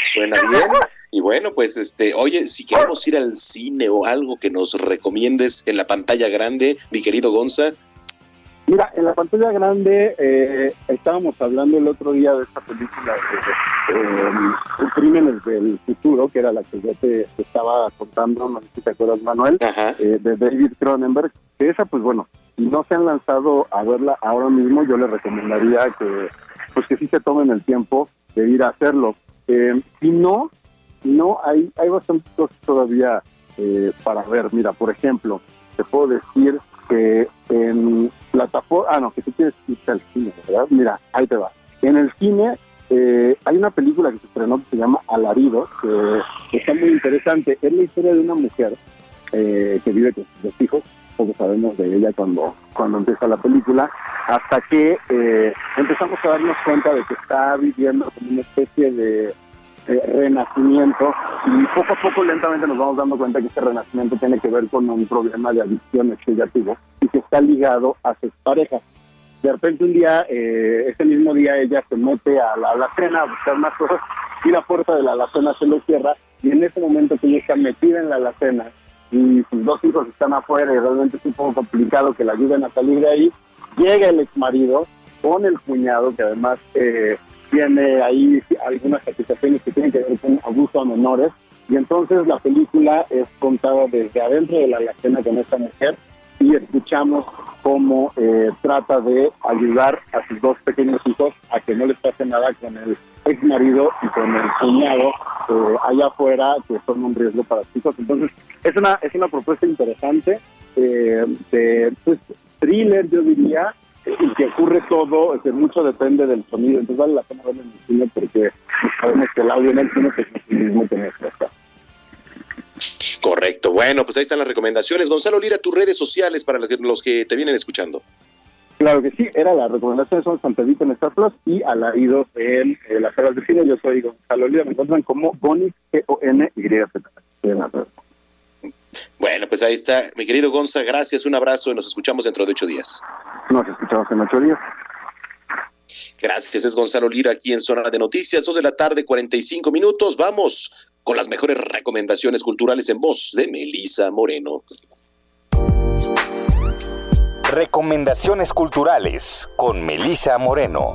Suena bien. Y bueno, pues este, oye, si queremos ir al cine o algo que nos recomiendes en la pantalla grande, mi querido Gonza, Mira, en la pantalla grande eh, estábamos hablando el otro día de esta película de, eh, Crímenes del Futuro, que era la que yo te, estaba contando, no sé si te acuerdas, Manuel, eh, de David Cronenberg, que esa, pues bueno, si no se han lanzado a verla ahora mismo, yo les recomendaría que, pues que sí se tomen el tiempo de ir a hacerlo. si no, no, hay, hay bastantes cosas todavía para ver. Mira, por ejemplo, te puedo decir que en plataforma, ah, no, que tú quieres irte al cine, ¿verdad? Mira, ahí te va. En el cine eh, hay una película que se estrenó que se llama Alarido, que está muy interesante. Es la historia de una mujer eh, que vive con sus hijos, poco sabemos de ella cuando, cuando empieza la película, hasta que eh, empezamos a darnos cuenta de que está viviendo como una especie de renacimiento y poco a poco lentamente nos vamos dando cuenta que este renacimiento tiene que ver con un problema de adicciones que ella tuvo y que está ligado a sus parejas. De repente un día, eh, ese mismo día ella se mete a la alacena a buscar más cosas y la puerta de la alacena se lo cierra y en ese momento que ella está metida en la alacena y sus dos hijos están afuera y realmente es un poco complicado que la ayuden a salir de ahí, llega el ex marido con el cuñado que además eh, tiene ahí algunas acusaciones que tienen que ver con abuso a menores y entonces la película es contada desde adentro de la alacena con esta mujer y escuchamos cómo eh, trata de ayudar a sus dos pequeños hijos a que no les pase nada con el ex marido y con el cuñado eh, allá afuera que son un riesgo para sus hijos. Entonces, es una, es una propuesta interesante eh, de pues, thriller, yo diría, y que ocurre todo, que mucho depende del sonido. Entonces, vale la pena verlo en el cine porque sabemos que el audio en el cine es mismo que nuestra Correcto. Bueno, pues ahí están las recomendaciones. Gonzalo Lira, tus redes sociales para los que te vienen escuchando. Claro que sí, era la recomendación son San Pedrito en Star Plus y Alarido en eh, las salas de cine. Yo soy Gonzalo Lira, me encuentran como Bonix, G-O-N-Y-Z. Bueno, pues ahí está. Mi querido Gonza, gracias, un abrazo y nos escuchamos dentro de ocho días. Nos escuchamos en ocho días. Gracias, es Gonzalo Lira aquí en Zona de Noticias, dos de la tarde, 45 minutos. Vamos con las mejores recomendaciones culturales en voz de Melisa Moreno. Recomendaciones culturales con Melisa Moreno.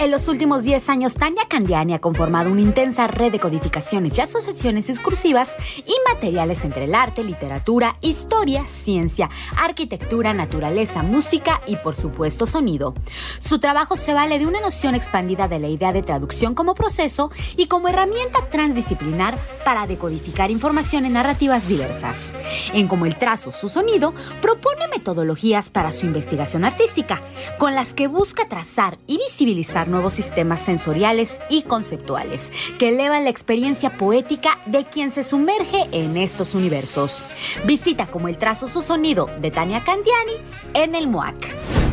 En los últimos 10 años, Tania Candiani ha conformado una intensa red de codificaciones y asociaciones discursivas y materiales entre el arte, literatura, historia, ciencia, arquitectura, naturaleza, música y, por supuesto, sonido. Su trabajo se vale de una noción expandida de la idea de traducción como proceso y como herramienta transdisciplinar para decodificar información en narrativas diversas. En Como el trazo, su sonido, propone metodologías para su investigación artística, con las que busca trazar y visibilizar nuevos sistemas sensoriales y conceptuales que elevan la experiencia poética de quien se sumerge en estos universos. Visita como el trazo su sonido de Tania Candiani en el MOAC.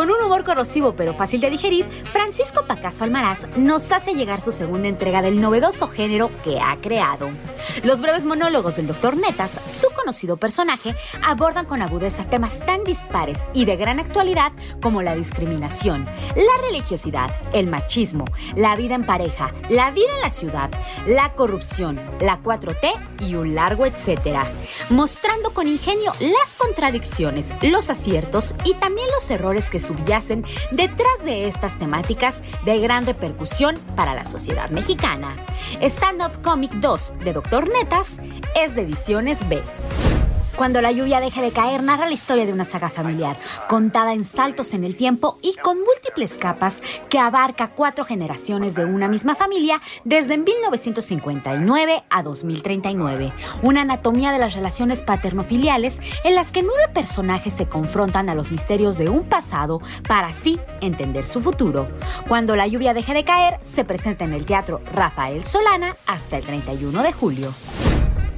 Con un humor corrosivo pero fácil de digerir, Francisco Pacaso Almaraz nos hace llegar su segunda entrega del novedoso género que ha creado. Los breves monólogos del Dr. Netas, su conocido personaje, abordan con agudeza temas tan dispares y de gran actualidad como la discriminación, la religiosidad, el machismo, la vida en pareja, la vida en la ciudad, la corrupción, la 4T y un largo etcétera, mostrando con ingenio las contradicciones, los aciertos y también los errores que subyacen detrás de estas temáticas de gran repercusión para la sociedad mexicana. Stand Up Comic 2 de Dr. Netas es de Ediciones B. Cuando la lluvia deje de caer, narra la historia de una saga familiar, contada en saltos en el tiempo y con múltiples capas que abarca cuatro generaciones de una misma familia desde 1959 a 2039. Una anatomía de las relaciones paternofiliales en las que nueve personajes se confrontan a los misterios de un pasado para así entender su futuro. Cuando la lluvia deje de caer, se presenta en el Teatro Rafael Solana hasta el 31 de julio.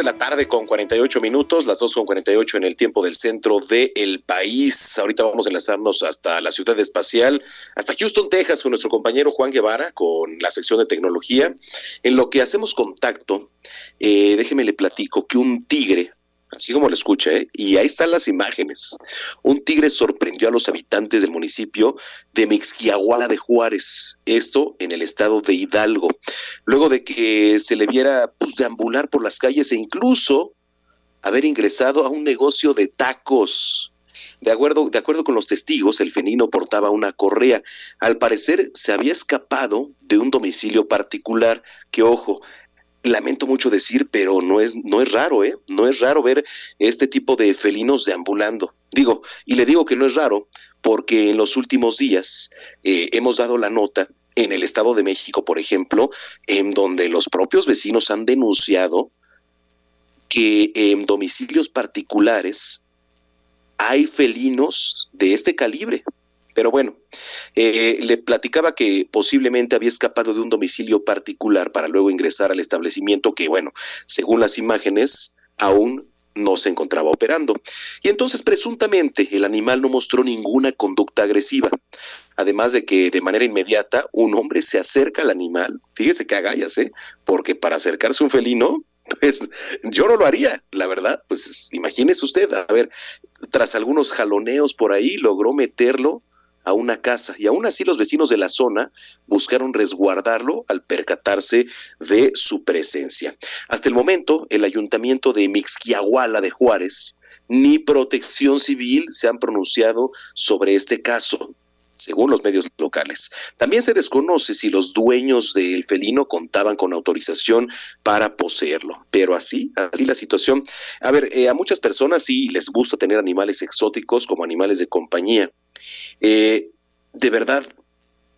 De la tarde con 48 minutos, las 2 con 48 en el tiempo del centro del país. Ahorita vamos a enlazarnos hasta la ciudad espacial, hasta Houston, Texas, con nuestro compañero Juan Guevara, con la sección de tecnología. En lo que hacemos contacto, eh, déjeme le platico que un tigre así como lo escucha, ¿eh? y ahí están las imágenes. Un tigre sorprendió a los habitantes del municipio de Mixquiahuala de Juárez, esto en el estado de Hidalgo, luego de que se le viera pues, deambular por las calles e incluso haber ingresado a un negocio de tacos. De acuerdo, de acuerdo con los testigos, el felino portaba una correa. Al parecer se había escapado de un domicilio particular que, ojo, lamento mucho decir, pero no es, no es raro, ¿eh? No es raro ver este tipo de felinos deambulando. Digo, y le digo que no es raro porque en los últimos días eh, hemos dado la nota en el Estado de México, por ejemplo, en donde los propios vecinos han denunciado que en domicilios particulares hay felinos de este calibre. Pero bueno, eh, le platicaba que posiblemente había escapado de un domicilio particular para luego ingresar al establecimiento que, bueno, según las imágenes, aún no se encontraba operando. Y entonces presuntamente el animal no mostró ninguna conducta agresiva. Además de que de manera inmediata un hombre se acerca al animal, fíjese que agallas, ¿eh? porque para acercarse a un felino, pues yo no lo haría, la verdad. Pues imagínese usted, a ver, tras algunos jaloneos por ahí, logró meterlo a una casa y aún así los vecinos de la zona buscaron resguardarlo al percatarse de su presencia. Hasta el momento, el ayuntamiento de Mixquiahuala de Juárez ni protección civil se han pronunciado sobre este caso según los medios locales. También se desconoce si los dueños del felino contaban con autorización para poseerlo, pero así, así la situación. A ver, eh, a muchas personas sí les gusta tener animales exóticos como animales de compañía. Eh, de verdad,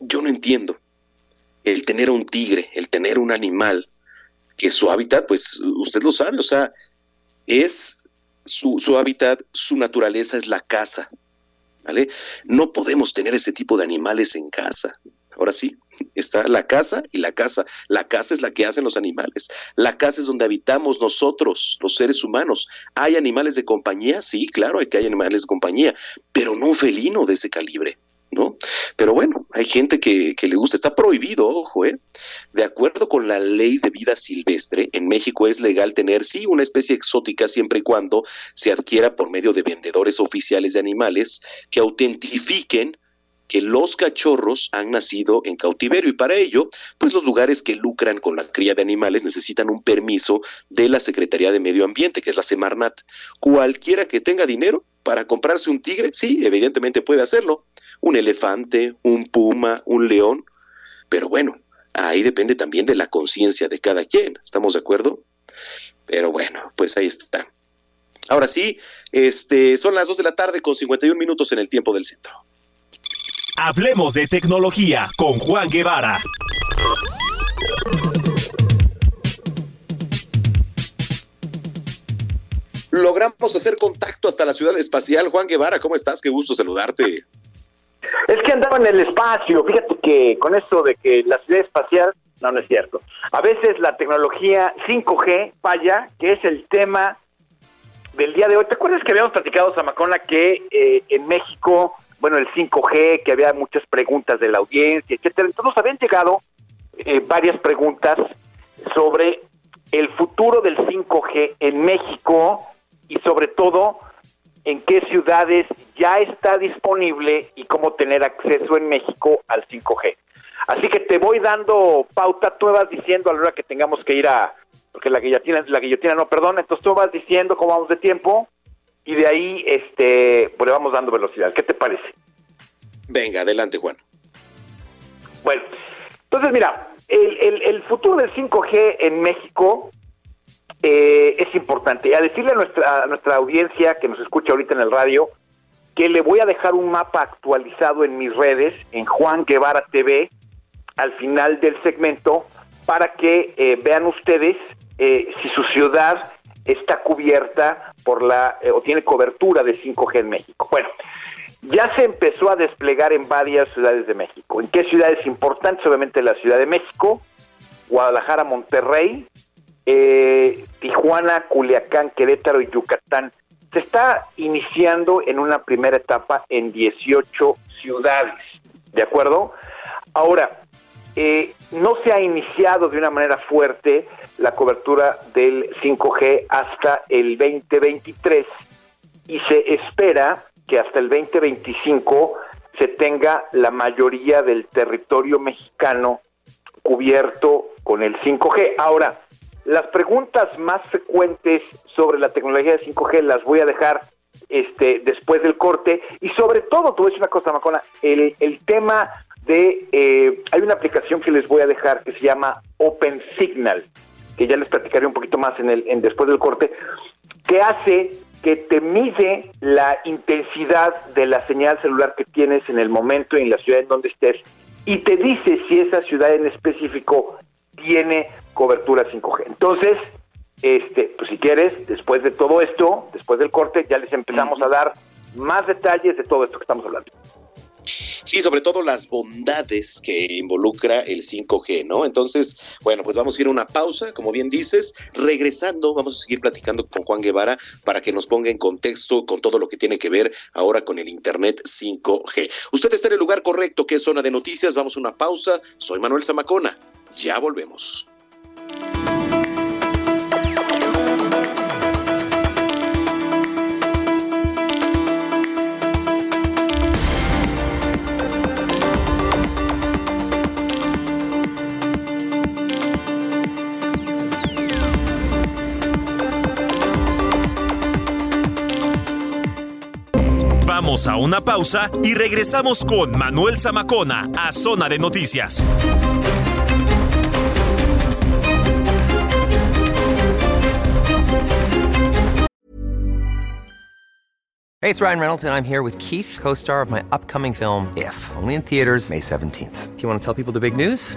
yo no entiendo el tener un tigre, el tener un animal que su hábitat, pues usted lo sabe, o sea, es su, su hábitat, su naturaleza es la casa, ¿vale? No podemos tener ese tipo de animales en casa. Ahora sí, está la casa y la casa. La casa es la que hacen los animales. La casa es donde habitamos nosotros, los seres humanos. ¿Hay animales de compañía? Sí, claro, hay que hay animales de compañía, pero no un felino de ese calibre. ¿no? Pero bueno, hay gente que, que, le gusta, está prohibido, ojo, ¿eh? De acuerdo con la ley de vida silvestre, en México es legal tener, sí, una especie exótica siempre y cuando se adquiera por medio de vendedores oficiales de animales que autentifiquen que los cachorros han nacido en cautiverio y para ello, pues los lugares que lucran con la cría de animales necesitan un permiso de la Secretaría de Medio Ambiente, que es la Semarnat. Cualquiera que tenga dinero para comprarse un tigre, sí, evidentemente puede hacerlo. Un elefante, un puma, un león. Pero bueno, ahí depende también de la conciencia de cada quien. ¿Estamos de acuerdo? Pero bueno, pues ahí está. Ahora sí, este, son las 2 de la tarde con 51 minutos en el tiempo del centro. Hablemos de tecnología con Juan Guevara. Logramos hacer contacto hasta la ciudad espacial. Juan Guevara, ¿cómo estás? Qué gusto saludarte. Es que andaba en el espacio. Fíjate que con esto de que la ciudad espacial, no, no es cierto. A veces la tecnología 5G falla, que es el tema del día de hoy. ¿Te acuerdas que habíamos platicado, Zamacona, que eh, en México bueno, el 5G, que había muchas preguntas de la audiencia, etcétera. Entonces habían llegado eh, varias preguntas sobre el futuro del 5G en México y sobre todo en qué ciudades ya está disponible y cómo tener acceso en México al 5G. Así que te voy dando pauta, tú me vas diciendo a la hora que tengamos que ir a, porque la guillotina, la guillotina no, perdón, entonces tú vas diciendo cómo vamos de tiempo y de ahí este pues le vamos dando velocidad. ¿Qué te parece? Venga, adelante Juan. Bueno, entonces mira, el, el, futuro del 5G en México eh, es importante. Y a decirle a nuestra, a nuestra audiencia que nos escucha ahorita en el radio que le voy a dejar un mapa actualizado en mis redes, en Juan Guevara TV, al final del segmento, para que eh, vean ustedes eh, si su ciudad está cubierta por la o tiene cobertura de 5G en México. Bueno, ya se empezó a desplegar en varias ciudades de México. ¿En qué ciudades importantes? Obviamente la Ciudad de México, Guadalajara, Monterrey, eh, Tijuana, Culiacán, Querétaro y Yucatán. Se está iniciando en una primera etapa en 18 ciudades, ¿de acuerdo? Ahora, eh, no se ha iniciado de una manera fuerte la cobertura del 5G hasta el 2023 y se espera que hasta el 2025 se tenga la mayoría del territorio mexicano cubierto con el 5G. Ahora, las preguntas más frecuentes sobre la tecnología de 5G las voy a dejar este después del corte y sobre todo, tú ves una cosa, Macona, el, el tema de, eh, hay una aplicación que les voy a dejar que se llama Open Signal, que ya les platicaré un poquito más en el, en después del corte, que hace que te mide la intensidad de la señal celular que tienes en el momento en la ciudad en donde estés y te dice si esa ciudad en específico tiene cobertura 5G. Entonces, este, pues si quieres, después de todo esto, después del corte, ya les empezamos a dar más detalles de todo esto que estamos hablando. Sí, sobre todo las bondades que involucra el 5G, ¿no? Entonces, bueno, pues vamos a ir a una pausa, como bien dices. Regresando, vamos a seguir platicando con Juan Guevara para que nos ponga en contexto con todo lo que tiene que ver ahora con el Internet 5G. Usted está en el lugar correcto, que es Zona de Noticias. Vamos a una pausa. Soy Manuel Zamacona. Ya volvemos. A una pausa y regresamos con Manuel Zamacona a Zona de Noticias. Hey, it's Ryan Reynolds, and I'm here with Keith, co star of my upcoming film, If, only in theaters, May 17th. Do you want to tell people the big news?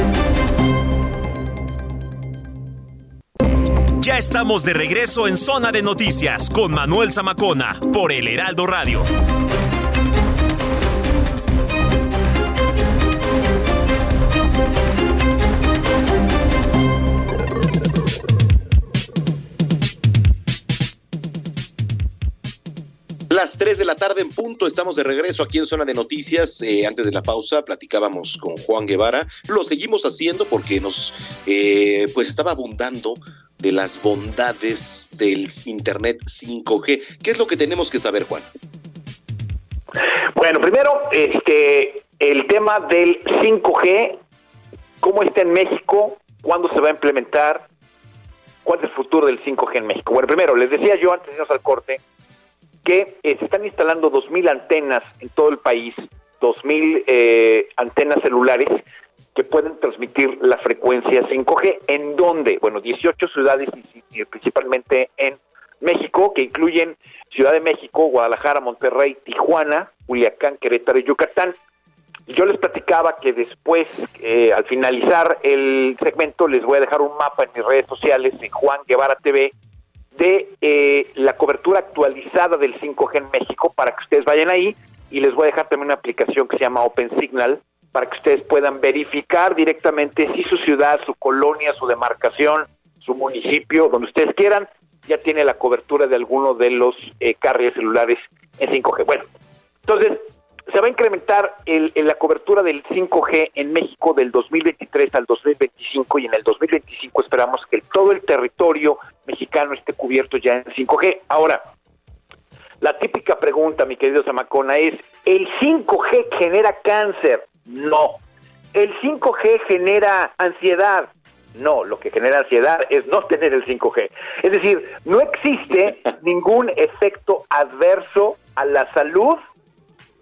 Ya estamos de regreso en Zona de Noticias con Manuel Zamacona por El Heraldo Radio. Las 3 de la tarde en punto, estamos de regreso aquí en Zona de Noticias. Eh, antes de la pausa platicábamos con Juan Guevara. Lo seguimos haciendo porque nos eh, pues estaba abundando de las bondades del Internet 5G. ¿Qué es lo que tenemos que saber, Juan? Bueno, primero, este, el tema del 5G, cómo está en México, cuándo se va a implementar, cuál es el futuro del 5G en México. Bueno, primero, les decía yo antes de irnos al corte que eh, se están instalando 2.000 antenas en todo el país, 2.000 eh, antenas celulares que pueden transmitir la frecuencia 5G. ¿En dónde? Bueno, 18 ciudades y, principalmente en México, que incluyen Ciudad de México, Guadalajara, Monterrey, Tijuana, Culiacán, Querétaro y Yucatán. Yo les platicaba que después, eh, al finalizar el segmento, les voy a dejar un mapa en mis redes sociales, en Juan Guevara TV, de eh, la cobertura actualizada del 5G en México para que ustedes vayan ahí y les voy a dejar también una aplicación que se llama Open Signal para que ustedes puedan verificar directamente si su ciudad, su colonia, su demarcación, su municipio, donde ustedes quieran, ya tiene la cobertura de alguno de los eh, carriers celulares en 5G. Bueno, entonces se va a incrementar el, la cobertura del 5G en México del 2023 al 2025 y en el 2025 esperamos que todo el territorio mexicano esté cubierto ya en 5G. Ahora, la típica pregunta, mi querido Zamacona, es, ¿el 5G genera cáncer? No. ¿El 5G genera ansiedad? No, lo que genera ansiedad es no tener el 5G. Es decir, no existe ningún efecto adverso a la salud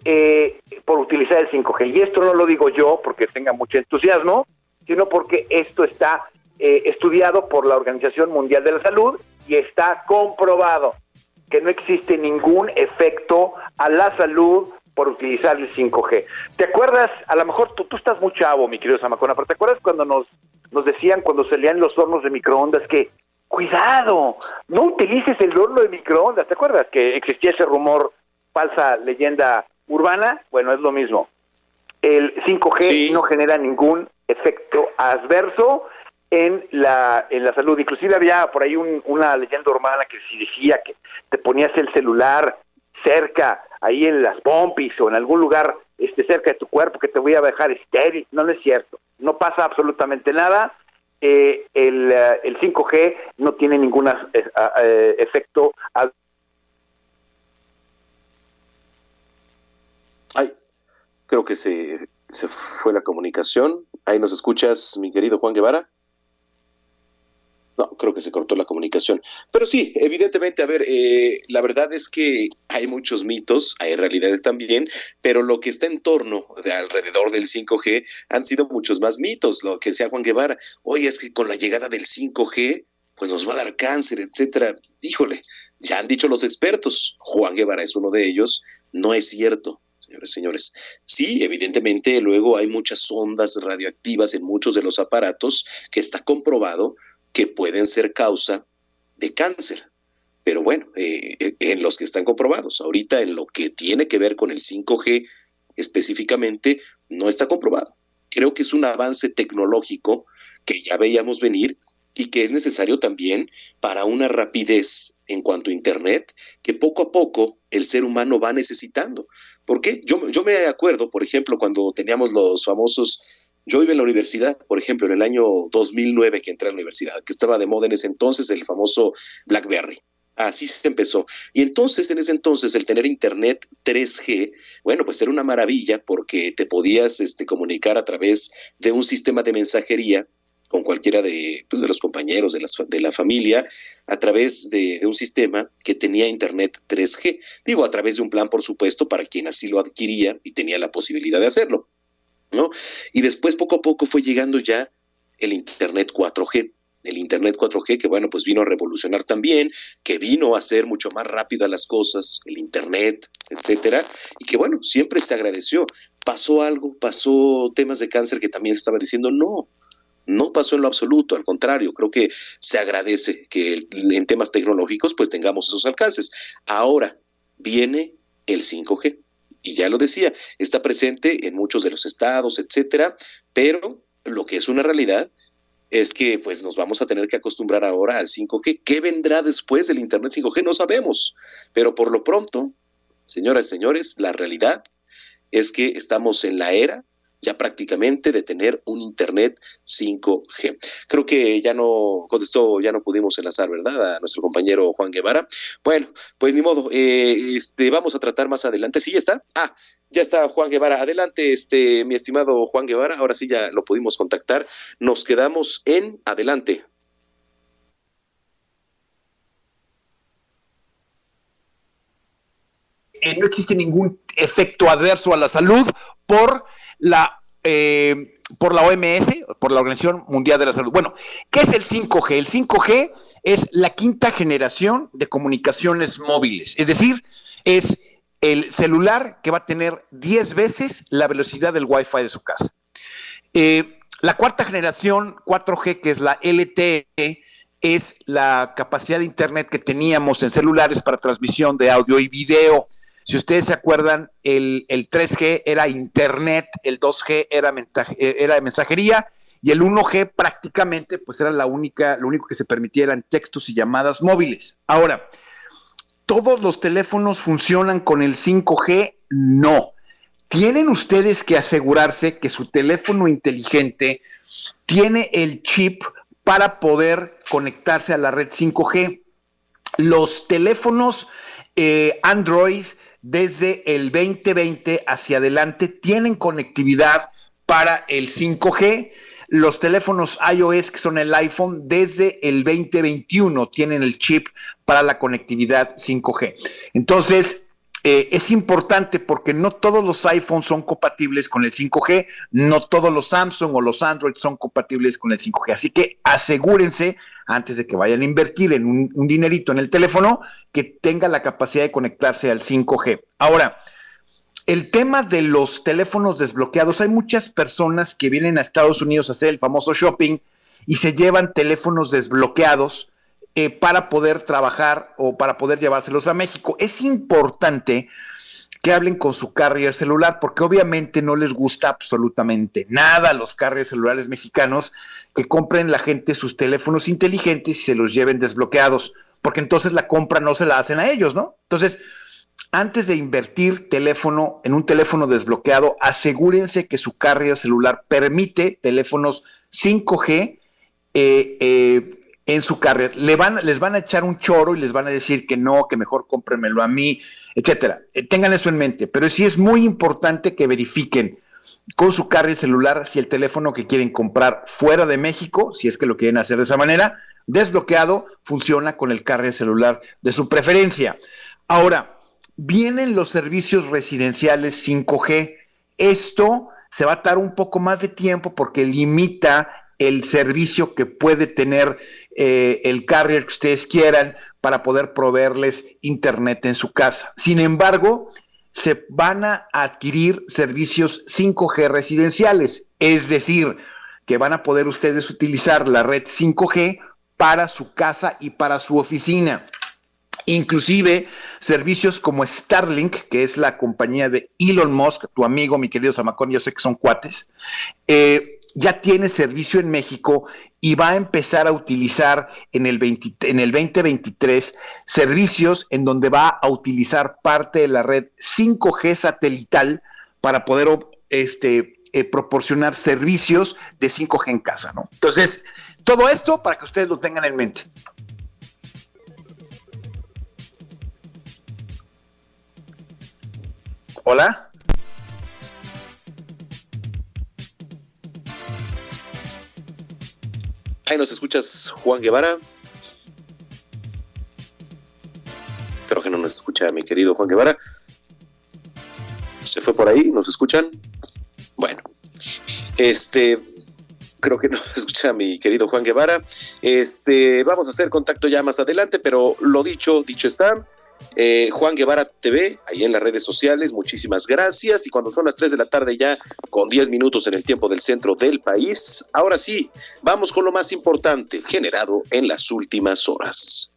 eh, por utilizar el 5G. Y esto no lo digo yo porque tenga mucho entusiasmo, sino porque esto está eh, estudiado por la Organización Mundial de la Salud y está comprobado que no existe ningún efecto a la salud por utilizar el 5G. ¿Te acuerdas? A lo mejor tú, tú estás muy chavo, mi querido Samacona, pero ¿te acuerdas cuando nos nos decían cuando salían los hornos de microondas que cuidado, no utilices el horno de microondas. ¿Te acuerdas que existía ese rumor, falsa leyenda urbana? Bueno, es lo mismo. El 5G no genera ningún efecto adverso en la, en la salud. Inclusive había por ahí una leyenda urbana que si decía que te ponías el celular cerca, ahí en las pompis o en algún lugar este, cerca de tu cuerpo que te voy a dejar estéril. No, no es cierto. No pasa absolutamente nada. Eh, el, eh, el 5G no tiene ningún eh, efecto. Ay, creo que se, se fue la comunicación. Ahí nos escuchas, mi querido Juan Guevara. No, creo que se cortó la comunicación. Pero sí, evidentemente, a ver, eh, la verdad es que hay muchos mitos, hay realidades también, pero lo que está en torno de alrededor del 5G han sido muchos más mitos. Lo que decía Juan Guevara, oye, es que con la llegada del 5G, pues nos va a dar cáncer, etcétera. Híjole, ya han dicho los expertos, Juan Guevara es uno de ellos, no es cierto señores, señores. Sí, evidentemente luego hay muchas ondas radioactivas en muchos de los aparatos que está comprobado que pueden ser causa de cáncer. Pero bueno, eh, eh, en los que están comprobados, ahorita en lo que tiene que ver con el 5G específicamente, no está comprobado. Creo que es un avance tecnológico que ya veíamos venir y que es necesario también para una rapidez en cuanto a Internet que poco a poco el ser humano va necesitando. ¿Por qué? Yo, yo me acuerdo, por ejemplo, cuando teníamos los famosos yo iba en la universidad, por ejemplo, en el año 2009 que entré a la universidad, que estaba de moda en ese entonces el famoso BlackBerry. Así se empezó. Y entonces, en ese entonces, el tener internet 3G, bueno, pues era una maravilla porque te podías este, comunicar a través de un sistema de mensajería con cualquiera de, pues, de los compañeros de la, de la familia, a través de, de, un sistema que tenía internet 3G. Digo, a través de un plan, por supuesto, para quien así lo adquiría y tenía la posibilidad de hacerlo. ¿No? Y después poco a poco fue llegando ya el Internet 4G, el Internet 4G que bueno, pues vino a revolucionar también, que vino a hacer mucho más rápido las cosas, el Internet, etcétera, y que bueno, siempre se agradeció. Pasó algo, pasó temas de cáncer que también se estaba diciendo, no, no pasó en lo absoluto, al contrario, creo que se agradece que en temas tecnológicos pues tengamos esos alcances. Ahora viene el 5G y ya lo decía, está presente en muchos de los estados, etcétera, pero lo que es una realidad es que pues nos vamos a tener que acostumbrar ahora al 5G. ¿Qué vendrá después del Internet 5G? No sabemos, pero por lo pronto, señoras y señores, la realidad es que estamos en la era ya prácticamente de tener un Internet 5G. Creo que ya no contestó, ya no pudimos enlazar, ¿verdad? A nuestro compañero Juan Guevara. Bueno, pues ni modo, eh, este, vamos a tratar más adelante. ¿Sí ya está? Ah, ya está Juan Guevara. Adelante, este, mi estimado Juan Guevara. Ahora sí ya lo pudimos contactar. Nos quedamos en adelante. Eh, no existe ningún efecto adverso a la salud por la, eh, por la OMS, por la Organización Mundial de la Salud. Bueno, ¿qué es el 5G? El 5G es la quinta generación de comunicaciones móviles, es decir, es el celular que va a tener 10 veces la velocidad del Wi-Fi de su casa. Eh, la cuarta generación 4G, que es la LTE, es la capacidad de Internet que teníamos en celulares para transmisión de audio y video. Si ustedes se acuerdan, el, 3G era Internet, el 2G era, eh, era de mensajería y el 1G prácticamente pues era la única, lo único que se permitía eran textos y llamadas móviles. Ahora, ¿todos los teléfonos funcionan con el 5G? No. Tienen ustedes que asegurarse que su teléfono inteligente tiene el chip para poder conectarse a la red 5G. Los teléfonos eh, Android desde el 2020 hacia adelante tienen conectividad para el 5G. Los teléfonos iOS, que son el iPhone, desde el 2021 tienen el chip para la conectividad 5G. Entonces, eh, es importante porque no todos los iPhones son compatibles con el 5G, no todos los Samsung o los Android son compatibles con el 5G. Así que asegúrense, antes de que vayan a invertir en un, un dinerito en el teléfono, que tenga la capacidad de conectarse al 5G. Ahora, el tema de los teléfonos desbloqueados, hay muchas personas que vienen a Estados Unidos a hacer el famoso shopping y se llevan teléfonos desbloqueados eh, para poder trabajar o para poder llevárselos a México. Es importante que hablen con su carrier celular, porque obviamente no les gusta absolutamente nada a los carriers celulares mexicanos que compren la gente sus teléfonos inteligentes y se los lleven desbloqueados, porque entonces la compra no se la hacen a ellos, ¿no? Entonces, antes de invertir teléfono en un teléfono desbloqueado, asegúrense que su carrier celular permite teléfonos 5G eh, eh, en su carrier. Le van, les van a echar un choro y les van a decir que no, que mejor cómprenmelo a mí, etcétera. Eh, tengan eso en mente, pero sí es muy importante que verifiquen con su carrier celular si el teléfono que quieren comprar fuera de México, si es que lo quieren hacer de esa manera, desbloqueado, funciona con el carrier celular de su preferencia. Ahora, vienen los servicios residenciales 5G. Esto se va a dar un poco más de tiempo porque limita el servicio que puede tener eh, el carrier que ustedes quieran para poder proveerles internet en su casa. Sin embargo, se van a adquirir servicios 5G residenciales, es decir, que van a poder ustedes utilizar la red 5G para su casa y para su oficina. Inclusive servicios como Starlink, que es la compañía de Elon Musk, tu amigo, mi querido Samacón, yo sé que son cuates, eh, ya tiene servicio en México y va a empezar a utilizar en el, en el 2023 servicios en donde va a utilizar parte de la red 5G satelital para poder este, eh, proporcionar servicios de 5G en casa, ¿no? Entonces, todo esto para que ustedes lo tengan en mente. Hola. Ahí nos escuchas, Juan Guevara. Creo que no nos escucha mi querido Juan Guevara. Se fue por ahí, ¿nos escuchan? Bueno, este, creo que no escucha mi querido Juan Guevara. Este, vamos a hacer contacto ya más adelante, pero lo dicho, dicho está. Eh, Juan Guevara TV, ahí en las redes sociales, muchísimas gracias. Y cuando son las 3 de la tarde ya, con 10 minutos en el tiempo del centro del país, ahora sí, vamos con lo más importante generado en las últimas horas.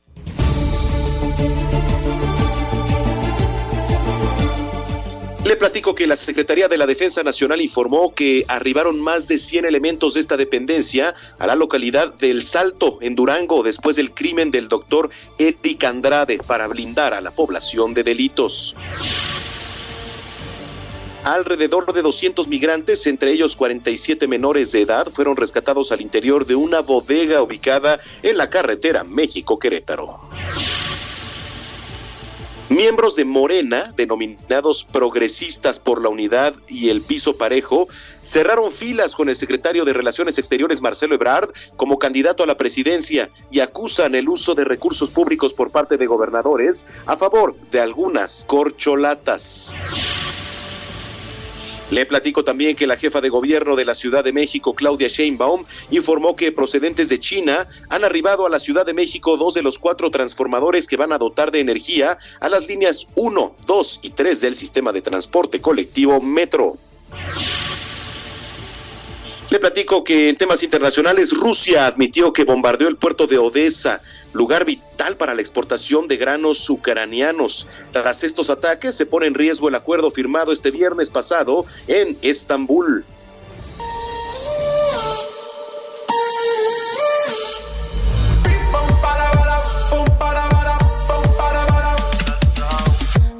Le platico que la Secretaría de la Defensa Nacional informó que arribaron más de 100 elementos de esta dependencia a la localidad del Salto, en Durango, después del crimen del doctor Eric Andrade para blindar a la población de delitos. Alrededor de 200 migrantes, entre ellos 47 menores de edad, fueron rescatados al interior de una bodega ubicada en la carretera México-Querétaro. Miembros de Morena, denominados progresistas por la unidad y el piso parejo, cerraron filas con el secretario de Relaciones Exteriores Marcelo Ebrard como candidato a la presidencia y acusan el uso de recursos públicos por parte de gobernadores a favor de algunas corcholatas. Le platico también que la jefa de gobierno de la Ciudad de México, Claudia Sheinbaum, informó que procedentes de China han arribado a la Ciudad de México dos de los cuatro transformadores que van a dotar de energía a las líneas 1, 2 y 3 del sistema de transporte colectivo Metro. Le platico que en temas internacionales Rusia admitió que bombardeó el puerto de Odessa, lugar vital para la exportación de granos ucranianos. Tras estos ataques se pone en riesgo el acuerdo firmado este viernes pasado en Estambul.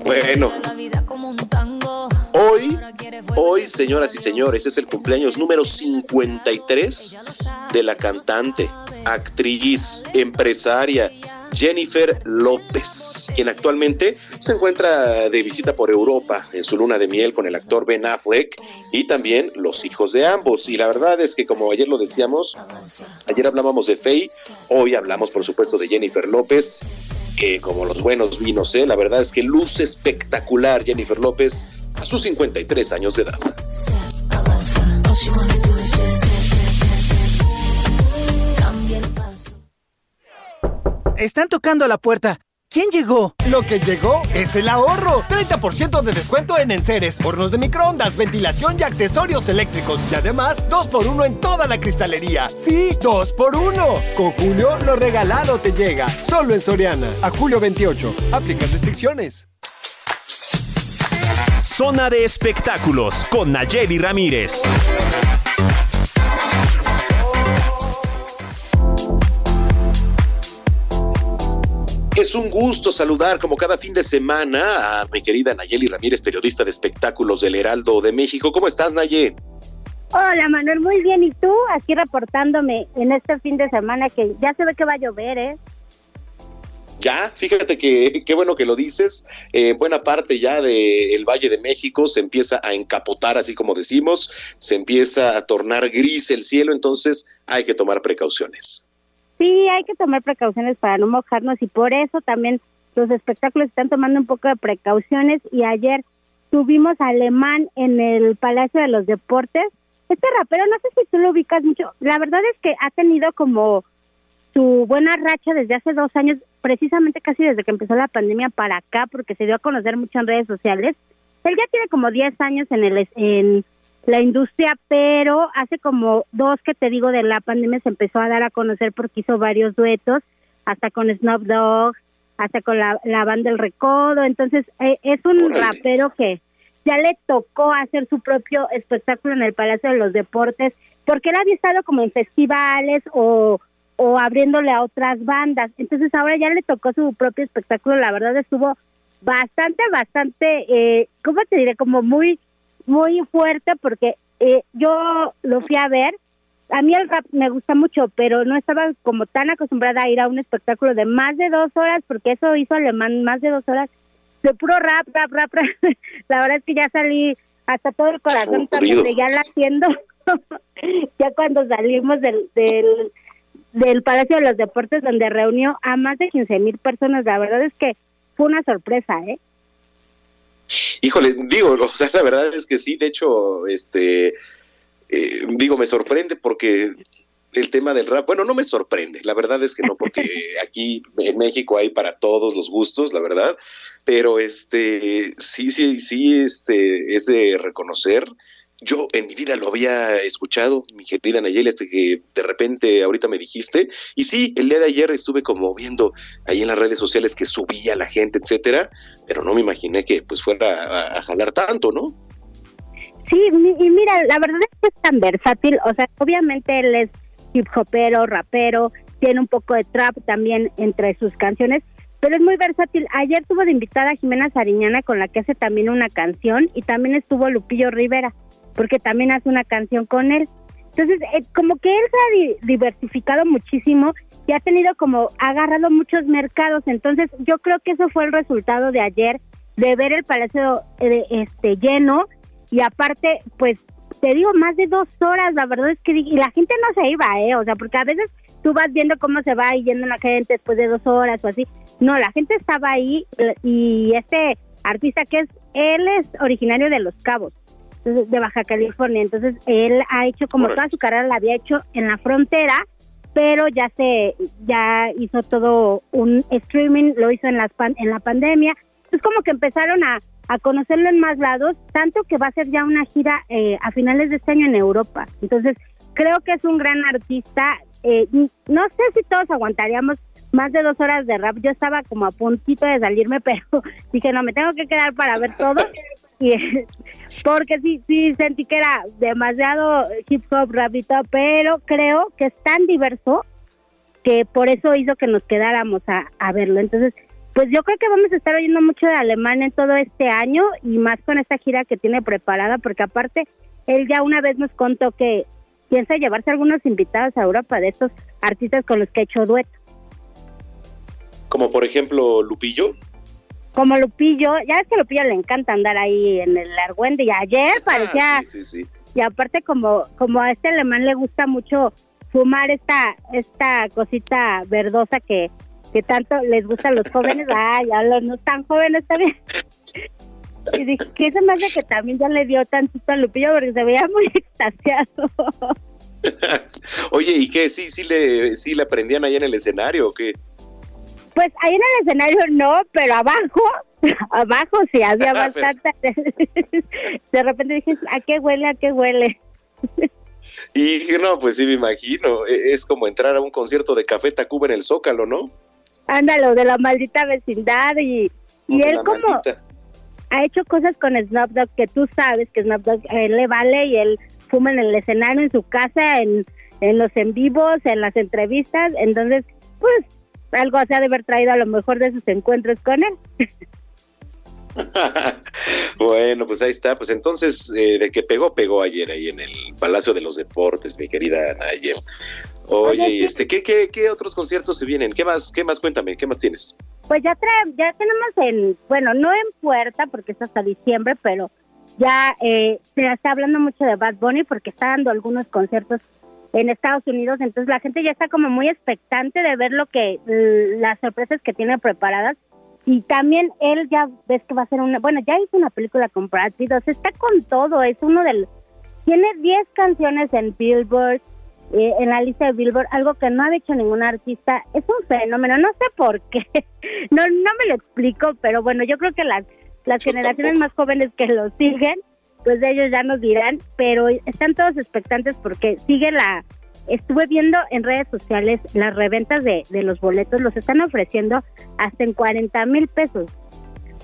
Bueno, hoy, señoras y señores, es el cumpleaños número 53 de la cantante, actriz, empresaria Jennifer López, quien actualmente se encuentra de visita por Europa en su luna de miel con el actor Ben Affleck y también los hijos de ambos. Y la verdad es que como ayer lo decíamos, ayer hablábamos de Faye, hoy hablamos por supuesto de Jennifer López, que como los buenos vinos, ¿eh? la verdad es que luce espectacular Jennifer López a sus 53 años de edad. Están tocando a la puerta. ¿Quién llegó? Lo que llegó es el ahorro. 30% de descuento en enseres, hornos de microondas, ventilación y accesorios eléctricos. Y además, 2x1 en toda la cristalería. Sí, 2x1. Con Julio, lo regalado te llega. Solo en Soriana. A julio 28. Aplican restricciones. Zona de espectáculos con Nayeli Ramírez. Es un gusto saludar como cada fin de semana a mi querida Nayeli Ramírez, periodista de espectáculos del Heraldo de México. ¿Cómo estás, Nayeli? Hola Manuel, muy bien. ¿Y tú? Aquí reportándome en este fin de semana que ya se ve que va a llover, ¿eh? Ya, fíjate que qué bueno que lo dices. Eh, buena parte ya del Valle de México se empieza a encapotar, así como decimos, se empieza a tornar gris el cielo, entonces hay que tomar precauciones. Sí, hay que tomar precauciones para no mojarnos y por eso también los espectáculos están tomando un poco de precauciones y ayer tuvimos a Alemán en el Palacio de los Deportes. Este rapero, no sé si tú lo ubicas mucho, la verdad es que ha tenido como su buena racha desde hace dos años, precisamente casi desde que empezó la pandemia para acá, porque se dio a conocer mucho en redes sociales. Él ya tiene como 10 años en el en la industria, pero hace como dos que te digo de la pandemia se empezó a dar a conocer porque hizo varios duetos, hasta con Snoop Dogg, hasta con la, la banda El Recodo, entonces eh, es un rapero que ya le tocó hacer su propio espectáculo en el Palacio de los Deportes, porque él había estado como en festivales o, o abriéndole a otras bandas, entonces ahora ya le tocó su propio espectáculo, la verdad estuvo bastante, bastante, eh, ¿cómo te diré? Como muy muy fuerte porque eh, yo lo fui a ver. A mí el rap me gusta mucho, pero no estaba como tan acostumbrada a ir a un espectáculo de más de dos horas, porque eso hizo Alemán más de dos horas de puro rap, rap, rap. rap. La verdad es que ya salí hasta todo el corazón también ya la haciendo. ya cuando salimos del, del, del Palacio de los Deportes, donde reunió a más de 15 mil personas, la verdad es que fue una sorpresa, ¿eh? Híjole, digo, o sea, la verdad es que sí, de hecho, este, eh, digo, me sorprende porque el tema del rap, bueno, no me sorprende, la verdad es que no, porque aquí en México hay para todos los gustos, la verdad, pero este, sí, sí, sí, este, es de reconocer yo en mi vida lo había escuchado, mi querida Nayeli, hasta que de repente ahorita me dijiste. Y sí, el día de ayer estuve como viendo ahí en las redes sociales que subía la gente, etcétera, pero no me imaginé que pues fuera a, jalar tanto, ¿no? Sí, y mira, la verdad es que es tan versátil, o sea, obviamente él es hip hopero, rapero, tiene un poco de trap también entre sus canciones, pero es muy versátil. Ayer tuvo de invitada a Jimena Sariñana con la que hace también una canción y también estuvo Lupillo Rivera porque también hace una canción con él. Entonces, eh, como que él se ha diversificado muchísimo y ha tenido como, ha agarrado muchos mercados. Entonces, yo creo que eso fue el resultado de ayer, de ver el palacio eh, este lleno y aparte, pues, te digo, más de dos horas, la verdad es que, y la gente no se iba, ¿eh? O sea, porque a veces tú vas viendo cómo se va yendo la gente después de dos horas o así. No, la gente estaba ahí y este artista que es, él es originario de Los Cabos de Baja California. Entonces, él ha hecho como toda su carrera la había hecho en la frontera, pero ya se ya hizo todo un streaming, lo hizo en la en la pandemia. Es como que empezaron a, a conocerlo en más lados, tanto que va a ser ya una gira eh, a finales de este año en Europa. Entonces, creo que es un gran artista. Eh, no sé si todos aguantaríamos más de dos horas de rap. Yo estaba como a puntito de salirme, pero dije, no, me tengo que quedar para ver todo. porque sí, sí sentí que era demasiado hip hop, rapito, pero creo que es tan diverso que por eso hizo que nos quedáramos a, a verlo. Entonces, pues yo creo que vamos a estar oyendo mucho de alemán en todo este año y más con esta gira que tiene preparada, porque aparte él ya una vez nos contó que piensa llevarse algunos invitados a Europa de estos artistas con los que ha hecho dueto. Como por ejemplo Lupillo como Lupillo, ya es que a Lupillo le encanta andar ahí en el argüende y ayer ah, parecía sí, sí, sí. y aparte como como a este alemán le gusta mucho fumar esta esta cosita verdosa que que tanto les gusta a los jóvenes, ah, ya los no tan jóvenes también. Y dije, que eso me hace que también ya le dio tantito a Lupillo porque se veía muy extasiado. Oye, ¿y qué? ¿Sí, sí le, sí le aprendían ahí en el escenario o qué? Pues ahí en el escenario no, pero abajo, abajo sí había bastante. de repente dije, ¿a qué huele? ¿A qué huele? Y no, pues sí me imagino. E, Es como entrar a un concierto de Café Tacuba en el Zócalo, ¿no? Ándalo, de la maldita vecindad y, y él como maldita. ha hecho cosas con Snoop Dogg que tú sabes que Snoop Dogg a él le vale y él fuma en el escenario, en su casa, en, en los en vivos, en las entrevistas, entonces pues algo se ha de haber traído a lo mejor de sus encuentros con él. Bueno, pues ahí está. Pues entonces, eh, de que pegó, pegó ayer ahí en el Palacio de los Deportes, mi querida Naye. Oye, y este, ¿qué, qué, qué otros conciertos se vienen? ¿Qué más? ¿Qué más? Cuéntame, ¿qué más tienes? Pues ya trae, ya tenemos en, bueno, no en puerta porque es hasta diciembre, pero ya eh, se está hablando mucho de Bad Bunny porque está dando algunos conciertos en Estados Unidos, entonces la gente ya está como muy expectante de ver lo que las sorpresas que tiene preparadas. Y también él ya ves que va a hacer una, bueno, ya hizo una película con Brad Pitt, o sea, está con todo, es uno del tiene 10 canciones en Billboard, eh, en la lista de Billboard, algo que no ha hecho ningún artista, es un fenómeno, no sé por qué, no no me lo explico, pero bueno, yo creo que las las generaciones más jóvenes que lo siguen, pues de ellos ya nos dirán, pero están todos expectantes porque sigue la estuve viendo en redes sociales las reventas de, de los boletos, los están ofreciendo hasta en 40 mil pesos.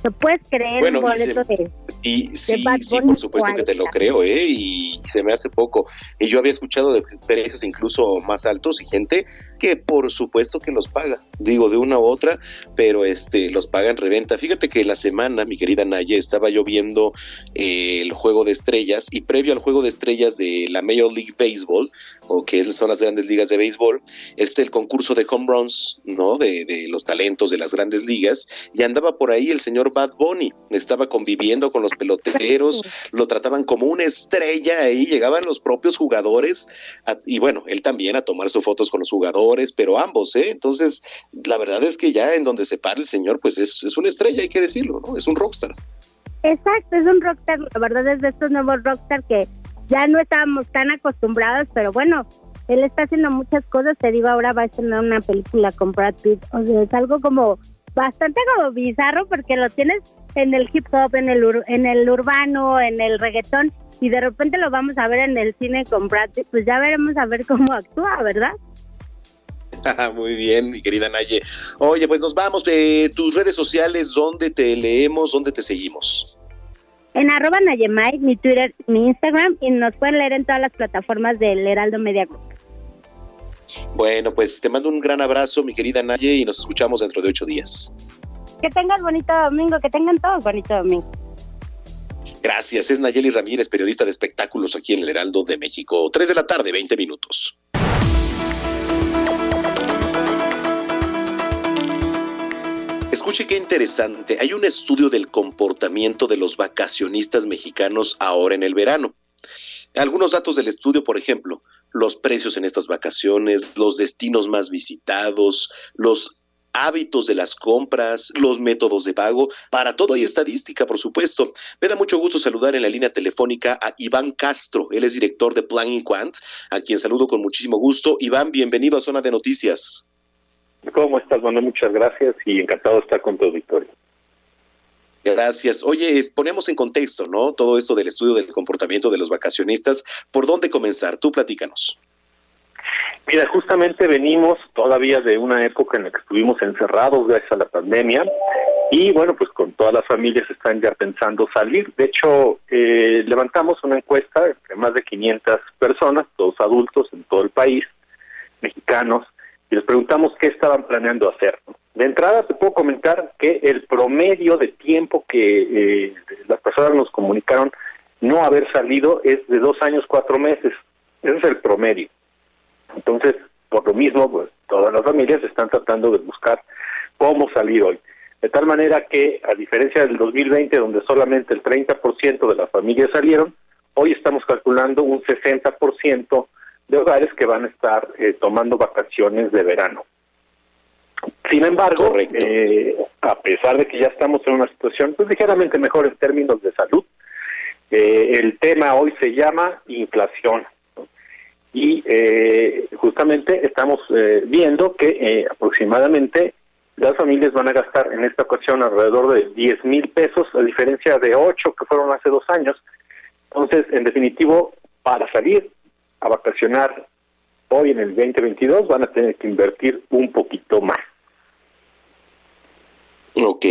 ¿Te puedes creer Bueno, un boleto de, Y sí, sí, por supuesto que te lo 40. creo, ¿eh? Y se me hace poco. Y yo había escuchado de precios incluso más altos y gente que por supuesto que los paga, digo de una u otra, pero este los paga en reventa. Fíjate que la semana, mi querida Naye, estaba yo viendo eh, el juego de estrellas y previo al juego de estrellas de la Major League Baseball, o que son las grandes ligas de béisbol, este el concurso de home runs, ¿no? De, de los talentos de las grandes ligas, y andaba por ahí el señor Bad Bunny, estaba conviviendo con los peloteros, lo trataban como una estrella ahí, llegaban los propios jugadores, a- y bueno, él también a tomar sus fotos con los jugadores, pero ambos, ¿eh? Entonces, la verdad es que ya en donde se para el señor, pues es, es una estrella, hay que decirlo, ¿no? Es un rockstar. Exacto, es un rockstar, la verdad es de estos nuevos rockstar que ya no estábamos tan acostumbrados, pero bueno, él está haciendo muchas cosas, te digo, ahora va a estrenar una película con Brad Pitt, o sea, es algo como bastante como bizarro porque lo tienes en el hip hop, en el, ur- en el urbano, en el reggaetón, y de repente lo vamos a ver en el cine con Brad Pitt, pues ya veremos a ver cómo actúa, ¿verdad? Muy bien, mi querida Naye. Oye, pues nos vamos. Eh, tus redes sociales, ¿dónde te leemos? ¿Dónde te seguimos? En arroba Nayemay, mi Twitter, mi Instagram, y nos pueden leer en todas las plataformas del Heraldo Media Group. Bueno, pues te mando un gran abrazo, mi querida Naye, y nos escuchamos dentro de ocho días. Que tengan bonito domingo, que tengan todos bonito domingo. Gracias. Es Nayeli Ramírez, periodista de espectáculos aquí en el Heraldo de México. Tres de la tarde, 20 minutos. Escuche qué interesante. Hay un estudio del comportamiento de los vacacionistas mexicanos ahora en el verano. Algunos datos del estudio, por ejemplo, los precios en estas vacaciones, los destinos más visitados, los hábitos de las compras, los métodos de pago. Para todo hay estadística, por supuesto. Me da mucho gusto saludar en la línea telefónica a Iván Castro. Él es director de Planning Quant, a quien saludo con muchísimo gusto. Iván, bienvenido a Zona de Noticias. ¿Cómo estás, Manuel? Muchas gracias y encantado de estar con tu auditorio. Gracias. Oye, ponemos en contexto, ¿no? Todo esto del estudio del comportamiento de los vacacionistas. ¿Por dónde comenzar? Tú platícanos. Mira, justamente venimos todavía de una época en la que estuvimos encerrados gracias a la pandemia y bueno, pues con todas las familias están ya pensando salir. De hecho, eh, levantamos una encuesta entre más de 500 personas, todos adultos en todo el país, mexicanos, y les preguntamos qué estaban planeando hacer. De entrada te puedo comentar que el promedio de tiempo que eh, las personas nos comunicaron no haber salido es de dos años, cuatro meses. Ese es el promedio. Entonces, por lo mismo, pues todas las familias están tratando de buscar cómo salir hoy. De tal manera que, a diferencia del 2020, donde solamente el 30% de las familias salieron, hoy estamos calculando un 60% de hogares que van a estar eh, tomando vacaciones de verano. Sin embargo, eh, a pesar de que ya estamos en una situación pues ligeramente mejor en términos de salud, eh, el tema hoy se llama inflación. Y eh, justamente estamos eh, viendo que eh, aproximadamente las familias van a gastar en esta ocasión alrededor de 10 mil pesos, a diferencia de 8 que fueron hace dos años. Entonces, en definitivo, para salir a vacacionar hoy en el 2022 van a tener que invertir un poquito más. Ok,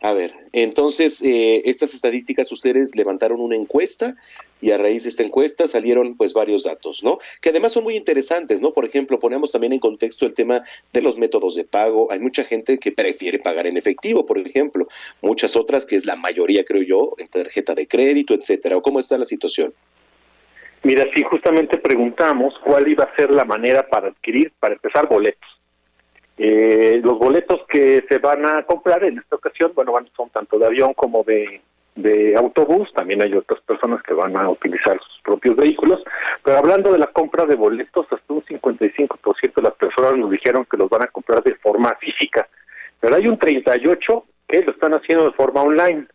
a ver, entonces eh, estas estadísticas ustedes levantaron una encuesta y a raíz de esta encuesta salieron pues varios datos, ¿no? Que además son muy interesantes, ¿no? Por ejemplo, ponemos también en contexto el tema de los métodos de pago. Hay mucha gente que prefiere pagar en efectivo, por ejemplo, muchas otras que es la mayoría, creo yo, en tarjeta de crédito, etcétera. ¿Cómo está la situación? Mira, sí, justamente preguntamos cuál iba a ser la manera para adquirir, para empezar, boletos. Eh, los boletos que se van a comprar en esta ocasión, bueno, van, son tanto de avión como de, autobús, también hay otras personas que van a utilizar sus propios vehículos, pero hablando de la compra de boletos, hasta un 55% de las personas nos dijeron que los van a comprar de forma física, pero hay un 38% que lo están haciendo de forma online.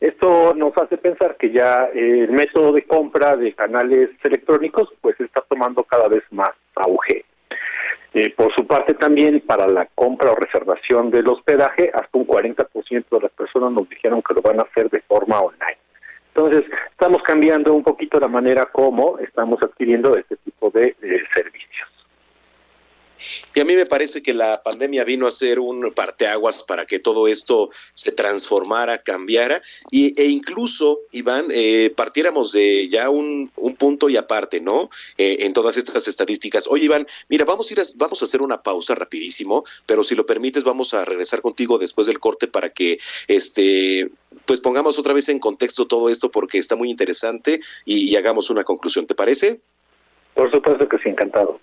Esto nos hace pensar que ya el método de compra de canales electrónicos pues está tomando cada vez más auge. Eh, por su parte también para la compra o reservación del hospedaje, hasta un 40% de las personas nos dijeron que lo van a hacer de forma online. Entonces, estamos cambiando un poquito la manera como estamos adquiriendo este tipo de servicios. Y a mí me parece que la pandemia vino a ser un parteaguas para que todo esto se transformara, cambiara y, e incluso, Iván, eh, partiéramos de ya un, un, punto y aparte, ¿no? Eh, en todas estas estadísticas. Oye, Iván, mira, vamos a, ir a, vamos a hacer una pausa rapidísimo, pero si lo permites, vamos a regresar contigo después del corte para que este pues pongamos otra vez en contexto todo esto porque está muy interesante y, y hagamos una conclusión. ¿Te parece? Por supuesto que sí, encantado.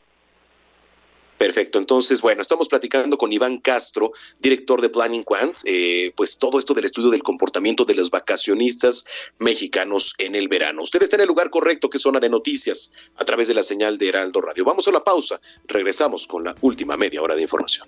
Perfecto, entonces, bueno, estamos platicando con Iván Castro, director de Planning Quant, eh, pues todo esto del estudio del comportamiento de los vacacionistas mexicanos en el verano. Usted está en el lugar correcto, que es zona de noticias, a través de la señal de Heraldo Radio. Vamos a la pausa, regresamos con la última media hora de información.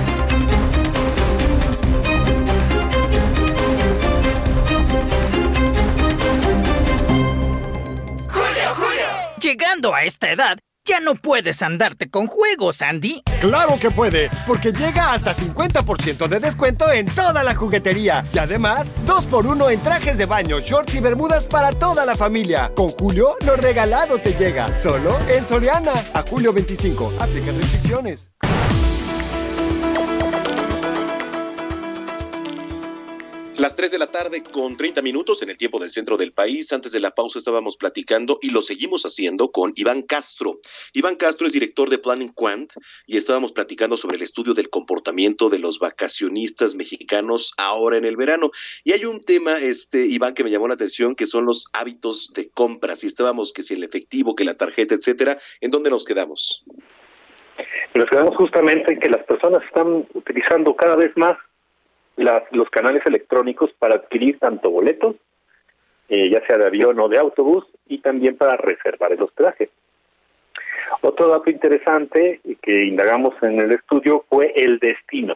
Llegando a esta edad, ya no puedes andarte con juegos, Andy. Claro que puede, porque llega hasta 50% de descuento en toda la juguetería. Y además, 2x1 en trajes de baño, shorts y bermudas para toda la familia. Con Julio, lo regalado te llega. Solo en Soriana. A julio 25. Aplican restricciones. Las 3 de la tarde con 30 minutos en el tiempo del centro del país. Antes de la pausa estábamos platicando y lo seguimos haciendo con Iván Castro. Iván Castro es director de Planning Quant y estábamos platicando sobre el estudio del comportamiento de los vacacionistas mexicanos ahora en el verano. Y hay un tema, este, Iván, que me llamó la atención, que son los hábitos de compra. Si estábamos, que si el efectivo, que la tarjeta, etcétera, ¿en dónde nos quedamos? Nos quedamos justamente en que las personas están utilizando cada vez más las, los canales electrónicos para adquirir tanto boletos, eh, ya sea de avión o de autobús, y también para reservar el hospedaje. Otro dato interesante que indagamos en el estudio fue el destino.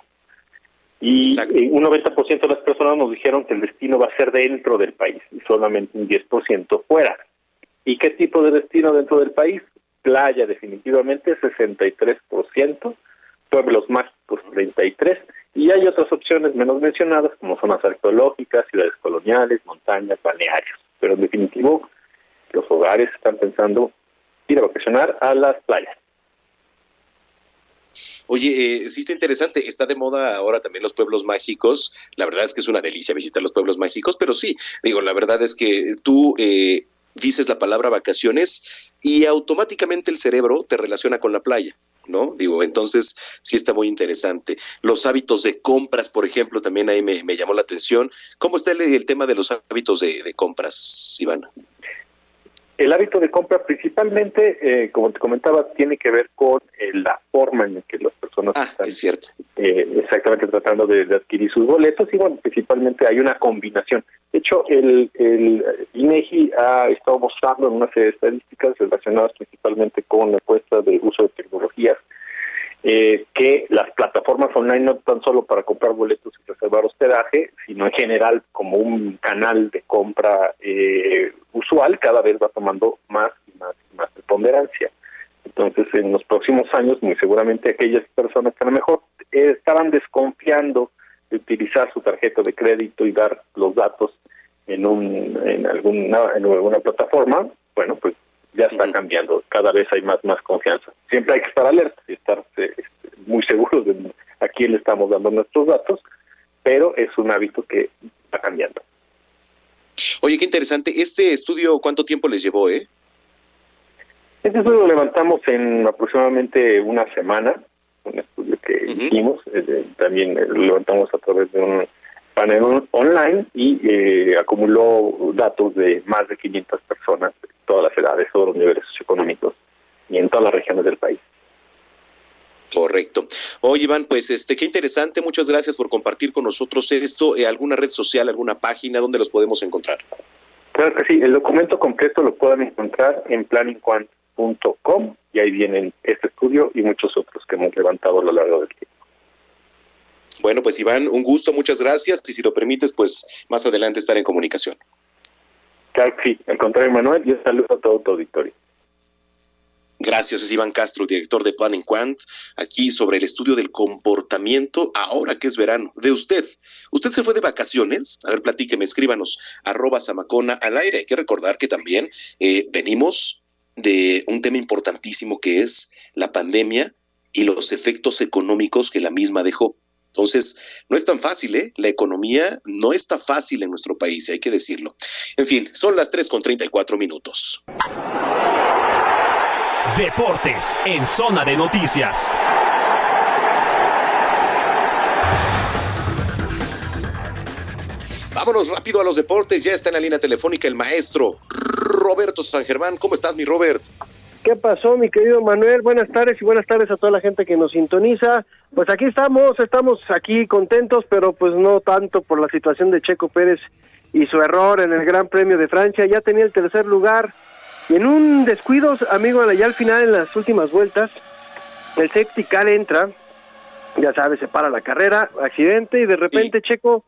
Y un 90% de las personas nos dijeron que el destino va a ser dentro del país y solamente un 10% fuera. ¿Y qué tipo de destino dentro del país? Playa definitivamente 63%, pueblos mágicos 33% y hay otras opciones menos mencionadas, como zonas arqueológicas, ciudades coloniales, montañas, balnearios. Pero en definitivo, los hogares están pensando ir a vacacionar a las playas. Oye, eh, sí está interesante, está de moda ahora también los pueblos mágicos. La verdad es que es una delicia visitar los pueblos mágicos, pero sí, digo, la verdad es que tú eh, dices la palabra vacaciones y automáticamente el cerebro te relaciona con la playa. ¿No? Digo, entonces sí está muy interesante. Los hábitos de compras, por ejemplo, también ahí me, llamó la atención. ¿Cómo está el, tema de los hábitos de, de compras, Iván? El hábito de compra principalmente, eh, como te comentaba, tiene que ver con eh, la forma en la que las personas Ah, están es cierto. eh, exactamente tratando de, de adquirir sus boletos y bueno, principalmente hay una combinación. De hecho, el, el INEGI ha estado mostrando en una serie de estadísticas relacionadas principalmente con la puesta de uso de tecnologías eh, que las plataformas online no tan solo para comprar boletos y reservar hospedaje, sino en general como un canal de compra eh, usual, cada vez va tomando más y más y más preponderancia. Entonces, en los próximos años, muy seguramente aquellas personas que a lo mejor eh, estaban desconfiando de utilizar su tarjeta de crédito y dar los datos en un en alguna en alguna plataforma, bueno, pues ya está cambiando. Cada vez hay más más confianza. Siempre hay que estar alerta y estar eh, muy seguros de a quién le estamos dando nuestros datos, pero es un hábito que está cambiando. Oye, qué interesante. Este estudio, ¿cuánto tiempo les llevó, eh? Este estudio lo levantamos en aproximadamente una semana, un estudio que hicimos, eh, también eh, lo levantamos a través de un panel on- online y eh, acumuló datos de más de 500 personas, todas las edades, todos los niveles socioeconómicos y en todas las regiones del país. Correcto. Oye, Iván, pues este, qué interesante. Muchas gracias por compartir con nosotros esto. Eh, ¿Alguna red social, alguna página donde los podemos encontrar? Claro que sí, el documento completo lo pueden encontrar en planningquant.com y ahí vienen este estudio y muchos otros que hemos levantado a lo largo del tiempo. Bueno, pues Iván, un gusto, muchas gracias. Y si lo permites, pues más adelante estar en comunicación. Sí, al contrario, Manuel, y un saludo a todo tu auditorio. Gracias, es Iván Castro, director de Planning Quant, aquí sobre el estudio del comportamiento ahora que es verano. De usted, ¿usted se fue de vacaciones? A ver, platíqueme, escríbanos, arroba Samacona al aire. Hay que recordar que también eh, venimos de un tema importantísimo que es la pandemia y los efectos económicos que la misma dejó. Entonces, no es tan fácil, ¿eh? La economía no está fácil en nuestro país, hay que decirlo. En fin, son las 3 con 34 minutos. Deportes en zona de noticias. Vámonos rápido a los deportes. Ya está en la línea telefónica el maestro Roberto San Germán. ¿Cómo estás, mi Robert? ¿Qué pasó, mi querido Manuel? Buenas tardes y buenas tardes a toda la gente que nos sintoniza. Pues aquí estamos, estamos aquí contentos, pero pues no tanto por la situación de Checo Pérez y su error en el Gran Premio de Francia. Ya tenía el tercer lugar y en un descuido, amigo, ya al final, en las últimas vueltas, el safety car entra, ya sabes, se para la carrera, accidente y de repente Checo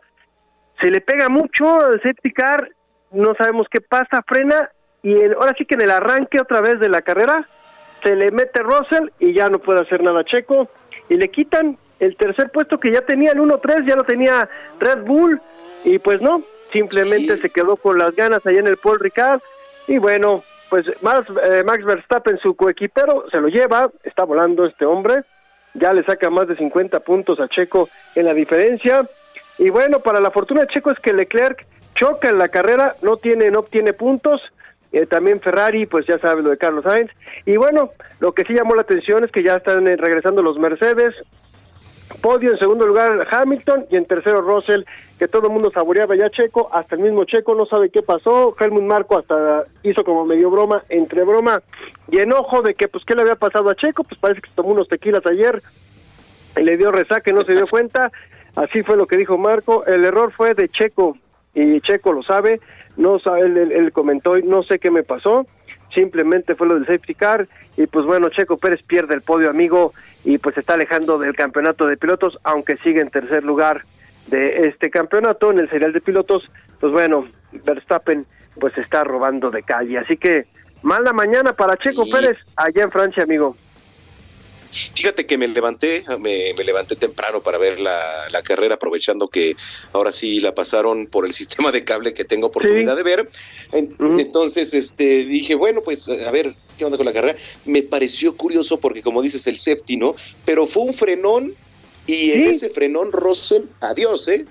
se le pega mucho al safety car, no sabemos qué pasa, frena y el- ahora sí que en el arranque otra vez de la carrera se le mete Russell y ya no puede hacer nada Checo y le quitan el tercer puesto que ya tenía el 1-3, ya lo tenía Red Bull y pues no, simplemente se quedó con las ganas allá en el Paul Ricard y bueno, pues Max, eh, Max Verstappen, su coequipero, se lo lleva, está volando este hombre, ya le saca más de 50 puntos a Checo en la diferencia. Y bueno, para la fortuna de Checo es que Leclerc choca en la carrera, no tiene, no obtiene puntos. Eh, también Ferrari, pues ya sabe lo de Carlos Sainz. Y bueno, lo que sí llamó la atención es que ya están eh, regresando los Mercedes. Podio en segundo lugar Hamilton. Y en tercero Russell, que todo el mundo saboreaba ya Checo, hasta el mismo Checo no sabe qué pasó, Helmut Marco hasta hizo como medio broma, entre broma. Y enojo de que pues qué le había pasado a Checo, pues parece que se tomó unos tequilas ayer. Y le dio resaque, no se dio cuenta, así fue lo que dijo Marco, el error fue de Checo. Y Checo lo sabe, no sabe, él, él- él comentó, no sé qué me pasó, simplemente fue lo del safety car y pues bueno, Checo Pérez pierde el podio amigo y pues se está alejando del campeonato de pilotos, aunque sigue en tercer lugar de este campeonato en el serial de pilotos, pues bueno, Verstappen pues se está robando de calle, así que mala mañana para Checo Sí. Pérez allá en Francia, amigo. Fíjate que me levanté, me, me levanté temprano para ver la, la carrera, aprovechando que ahora sí la pasaron por el sistema de cable que tengo oportunidad de ver. En- Entonces, este, dije, bueno, pues a ver, ¿qué onda con la carrera? Me pareció curioso porque, como dices, el safety, ¿no? Pero fue un frenón y en ese frenón, Russell, adiós, ¿eh?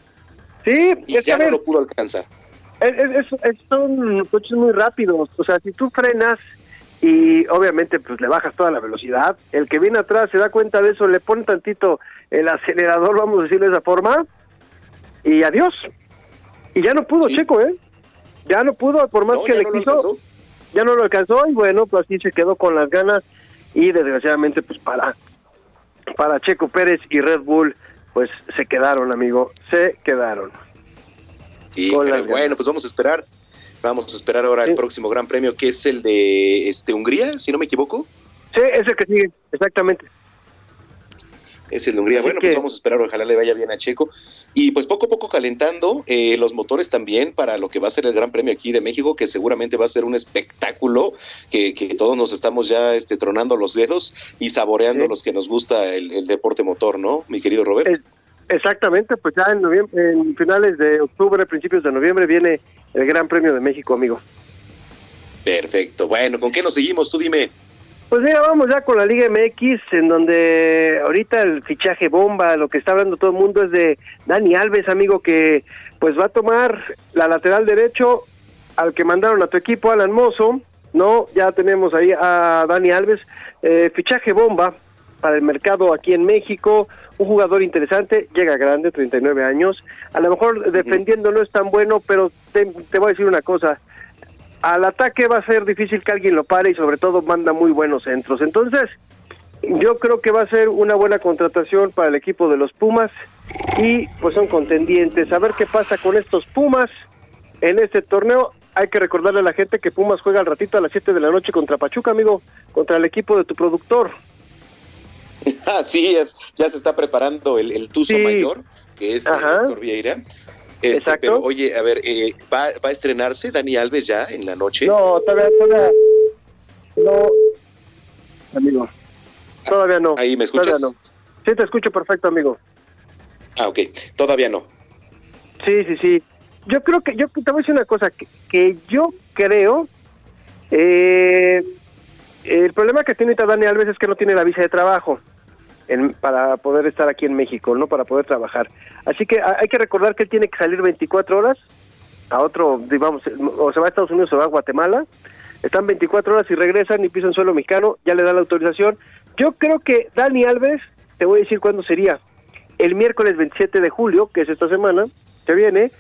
Sí, y ya no lo pudo alcanzar. Es, es- es- son coches muy rápidos, o sea, si tú frenas y obviamente pues le bajas toda la velocidad. El que viene atrás se da cuenta de eso, le pone tantito el acelerador, vamos a decirlo de esa forma, y adiós. Y ya no pudo Checo, ¿eh? Ya no pudo, por más No, que le no quiso, ya no lo alcanzó y bueno, pues así se quedó con las ganas y desgraciadamente pues para para Checo Pérez y Red Bull pues se quedaron, amigo, se quedaron. Sí, las bueno, pues vamos a esperar. Vamos a esperar ahora el próximo Gran Premio, que es el de este Hungría, si no me equivoco. Sí, es el que sigue, exactamente. Es el de Hungría. Bueno, pues vamos a esperar, ojalá le vaya bien a Checo. Y pues poco a poco calentando eh, los motores también para lo que va a ser el Gran Premio aquí de México, que seguramente va a ser un espectáculo que, que todos nos estamos ya este, tronando los dedos y saboreando los que nos gusta el, el deporte motor, ¿no, mi querido Robert? Exactamente, pues ya en, noviembre, en finales de octubre, principios de noviembre viene el Gran Premio de México, amigo. Perfecto. Bueno, ¿con qué nos seguimos? Tú dime. Pues mira, vamos ya con la Liga MX, en donde ahorita el fichaje bomba, lo que está hablando todo el mundo es de Dani Alves, amigo, que pues va a tomar la lateral derecho al que mandaron a tu equipo, Alan Mozo, ¿no? Ya tenemos ahí a Dani Alves, eh, fichaje bomba para el mercado aquí en México, un jugador interesante, llega grande, 39 años, a lo mejor defendiendo no es tan bueno, pero te, te voy a decir una cosa, al ataque va a ser difícil que alguien lo pare y sobre todo manda muy buenos centros. Entonces, yo creo que va a ser una buena contratación para el equipo de los Pumas y pues son contendientes. A ver qué pasa con estos Pumas en este torneo. Hay que recordarle a la gente que Pumas juega al ratito a las 7 de la noche contra Pachuca, amigo, contra el equipo de tu productor. Así es, ya se está preparando el, el Tuzo Sí. Mayor, que es eh, Ajá. Héctor Vieira. Este, Exacto. pero oye, a ver, eh, ¿va, va a estrenarse Dani Alves ya en la noche? No, todavía, todavía no, amigo, todavía no. Ahí, ¿me escuchas? Todavía no. Sí, te escucho perfecto, amigo. Ah, ok, todavía no. Sí, sí, sí. Yo creo que, yo te voy a decir una cosa, que, que yo creo, eh, el problema que tiene Dani Alves es que no tiene la visa de trabajo en- para poder estar aquí en México, ¿no? Para poder trabajar. Así que ha- hay que recordar que él tiene que salir 24 horas a otro, digamos, o se va a Estados Unidos o se va a Guatemala. Están 24 horas y regresan y pisan suelo mexicano, ya le dan la autorización. Yo creo que Dani Alves, te voy a decir cuándo sería. El miércoles 27 de julio, que es esta semana, que viene,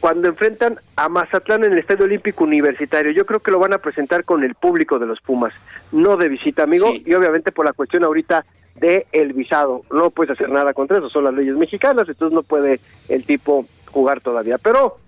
cuando enfrentan a Mazatlán en el Estadio Olímpico Universitario. Yo creo que lo van a presentar con el público de los Pumas, no de visita, amigo, y obviamente por la cuestión ahorita de el visado. No puedes hacer nada contra eso, son las leyes mexicanas, entonces no puede el tipo jugar todavía. Pero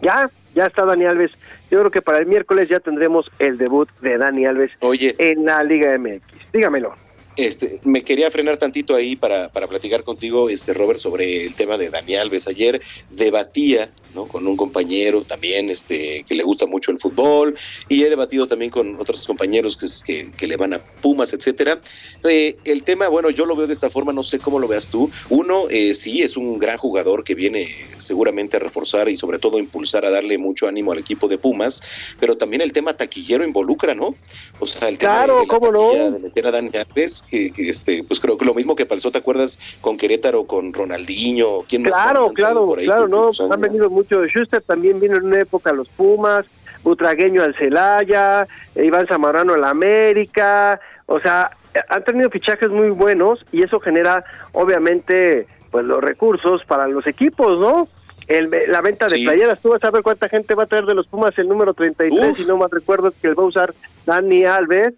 ya, ya está Dani Alves. Yo creo que para el miércoles ya tendremos el debut de Dani Alves en la Liga MX. Dígamelo. Este, me quería frenar tantito ahí para, para platicar contigo, este Robert, sobre el tema de Dani Alves. Ayer debatía ¿no? con un compañero también este, que le gusta mucho el fútbol y he debatido también con otros compañeros que, que, que le van a Pumas, etcétera. Eh, el tema, bueno, yo lo veo de esta forma, no sé cómo lo veas tú. Uno, eh, sí, es un gran jugador que viene seguramente a reforzar y sobre todo impulsar a darle mucho ánimo al equipo de Pumas, pero también el tema taquillero involucra, ¿no? O sea, el tema Claro, de, de la ¿cómo no? taquilla, de meter a Dani Alves, que, que, este, pues creo que lo mismo que pasó, ¿te acuerdas? Con Querétaro, con Ronaldinho, ¿quién más? Claro, claro, ahí claro, no, han venido mucho. Schuster también vino en una época los Pumas, Butragueño al Celaya, eh, Iván Zamorano al América, o sea, han tenido fichajes muy buenos y eso genera, obviamente, pues los recursos para los equipos, ¿no? El, la venta de Sí. playeras, tú vas a ver cuánta gente va a traer de los Pumas el número 33, Uf. si no más recuerdo que va a usar Dani Alves.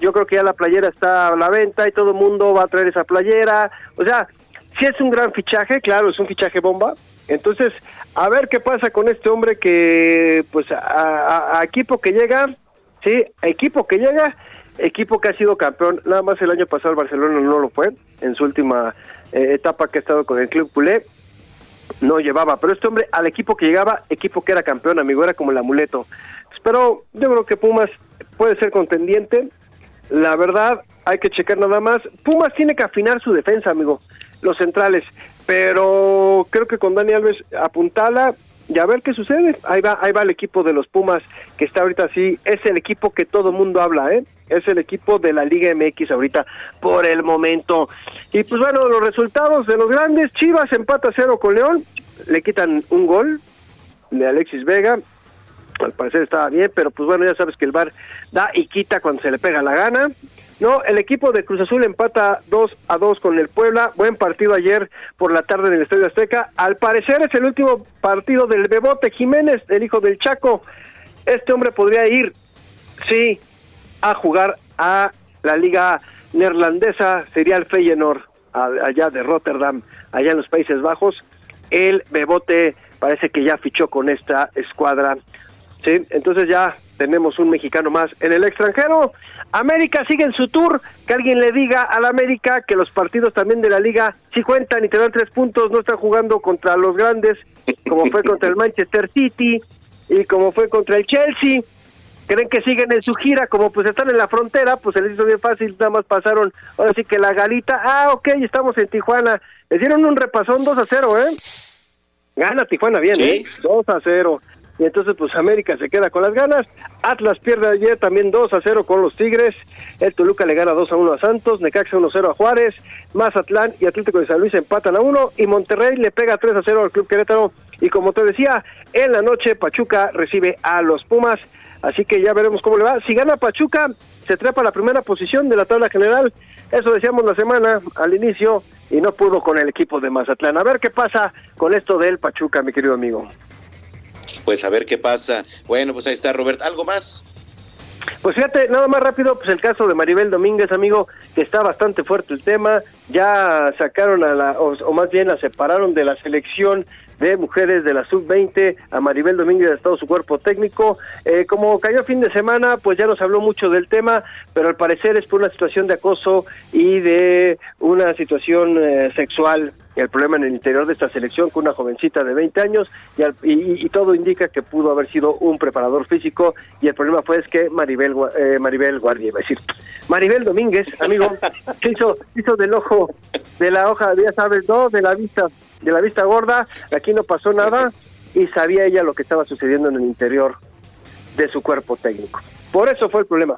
Yo creo que ya la playera está a la venta y todo el mundo va a traer esa playera. O sea, si es un gran fichaje, claro, es un fichaje bomba. Entonces, a ver qué pasa con este hombre que, pues, a, equipo que llega, sí, equipo que llega, equipo que ha sido campeón. Nada más el año pasado el Barcelona no lo fue, en su última eh, etapa que ha estado con el club culé, no llevaba. Pero este hombre, al equipo que llegaba, equipo que era campeón, amigo, era como el amuleto. Pero yo creo que Pumas puede ser contendiente. La verdad, hay que checar nada más. Pumas tiene que afinar su defensa, amigo, los centrales. Pero creo que con Dani Alves apuntala y a ver qué sucede. Ahí va, ahí va el equipo de los Pumas, que está ahorita así. Es el equipo que todo mundo habla, ¿eh? Es el equipo de la Liga MX ahorita, por el momento. Y pues bueno, los resultados de los grandes. Chivas empata cero con León. Le quitan un gol de Alexis Vega. Al parecer estaba bien, pero pues bueno, ya sabes que el VAR da y quita cuando se le pega la gana. No, el equipo de Cruz Azul empata 2 a 2 con el Puebla. Buen partido ayer por la tarde en el Estadio Azteca. Al parecer es el último partido del Bebote Jiménez, el hijo del Chaco. Este hombre podría ir, sí, a jugar a la liga neerlandesa, sería el Feyenoord, allá de Rotterdam, allá en los Países Bajos. El Bebote parece que ya fichó con esta escuadra. Sí, entonces ya tenemos un mexicano más en el extranjero. América sigue en su tour. Que alguien le diga al América que los partidos también de la liga sí cuentan y te dan tres puntos. No están jugando contra los grandes, como fue contra el Manchester City y como fue contra el Chelsea. Creen que siguen en su gira, como pues están en la frontera, pues se les hizo bien fácil, nada más pasaron, ahora sí que la galita, ah, ok, estamos en Tijuana, les dieron un repasón 2 a 0, ¿eh? Gana Tijuana bien, ¿eh? 2 a 0 y entonces pues América se queda con las ganas. Atlas pierde ayer también 2 a 0 con los Tigres. El Toluca le gana 2 a 1 a Santos, Necaxa 1 a 0 a Juárez, Mazatlán y Atlético de San Luis empatan a 1 y Monterrey le pega 3 a 0 al Club Querétaro y como te decía, en la noche Pachuca recibe a los Pumas, así que ya veremos cómo le va. Si gana Pachuca, se trepa a la primera posición de la tabla general. Eso decíamos la semana al inicio y no pudo con el equipo de Mazatlán. A ver qué pasa con esto del Pachuca, mi querido amigo pues a ver qué pasa. Bueno, pues ahí está Robert. ¿Algo más? Pues fíjate, nada más rápido, pues el caso de Maribel Domínguez, amigo, que está bastante fuerte el tema, ya sacaron a la, o, más bien la separaron de la selección de mujeres de la sub-20 a Maribel Domínguez ha estado su cuerpo técnico. Eh, como cayó fin de semana, pues ya nos habló mucho del tema, pero al parecer es por una situación de acoso y de una situación eh, sexual el problema en el interior de esta selección con una jovencita de 20 años y, todo indica que pudo haber sido un preparador físico y el problema fue es que Maribel eh, Maribel Guardia iba a decir. Maribel Domínguez amigo se hizo hizo del ojo de la hoja ya sabes no de la vista de la vista gorda. Aquí no pasó nada y sabía ella lo que estaba sucediendo en el interior de su cuerpo técnico. Por eso fue el problema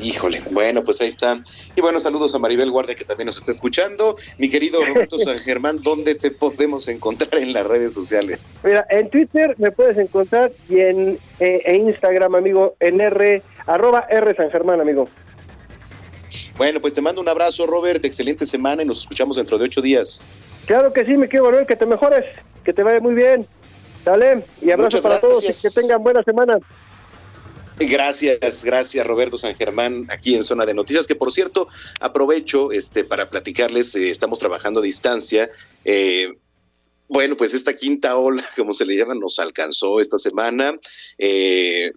Híjole, bueno, pues ahí está. Y bueno, saludos a Maribel Guardia que también nos está escuchando. Mi querido Roberto San Germán, ¿dónde te podemos encontrar en las redes sociales? Mira, en Twitter me puedes encontrar y en, eh, Instagram, amigo, en R, arroba R San Germán, amigo. Bueno, pues te mando un abrazo, Robert. Excelente semana y nos escuchamos dentro de ocho días. Claro que sí, me quiero volver, que te mejores, que te vaya muy bien. Dale, y abrazo para todos y que tengan buena semana. Gracias, gracias Roberto San Germán, aquí en Zona de Noticias, que por cierto, aprovecho este para platicarles, eh, estamos trabajando a distancia. Eh, bueno, pues esta quinta ola, como se le llama, nos alcanzó esta semana. Eh,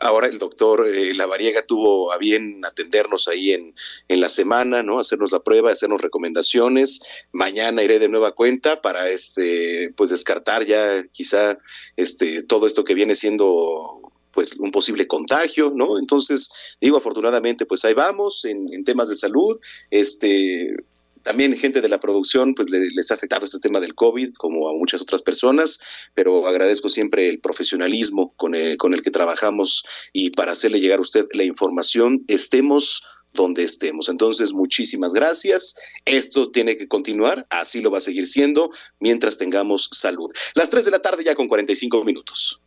ahora el doctor Lavariega tuvo a bien atendernos ahí en, en la semana, ¿no? Hacernos la prueba, hacernos recomendaciones. Mañana iré de nueva cuenta para este, pues descartar ya quizá este todo esto que viene siendo pues un posible contagio, ¿no? Entonces, digo, afortunadamente, pues ahí vamos en, temas de salud, este, también gente de la producción, pues les ha afectado este tema del COVID, como a muchas otras personas, pero agradezco siempre el profesionalismo con el, con el que trabajamos y para hacerle llegar a usted la información, estemos donde estemos. Entonces, muchísimas gracias. Esto tiene que continuar, así lo va a seguir siendo mientras tengamos salud. Las 3 de la tarde ya con 45 minutos.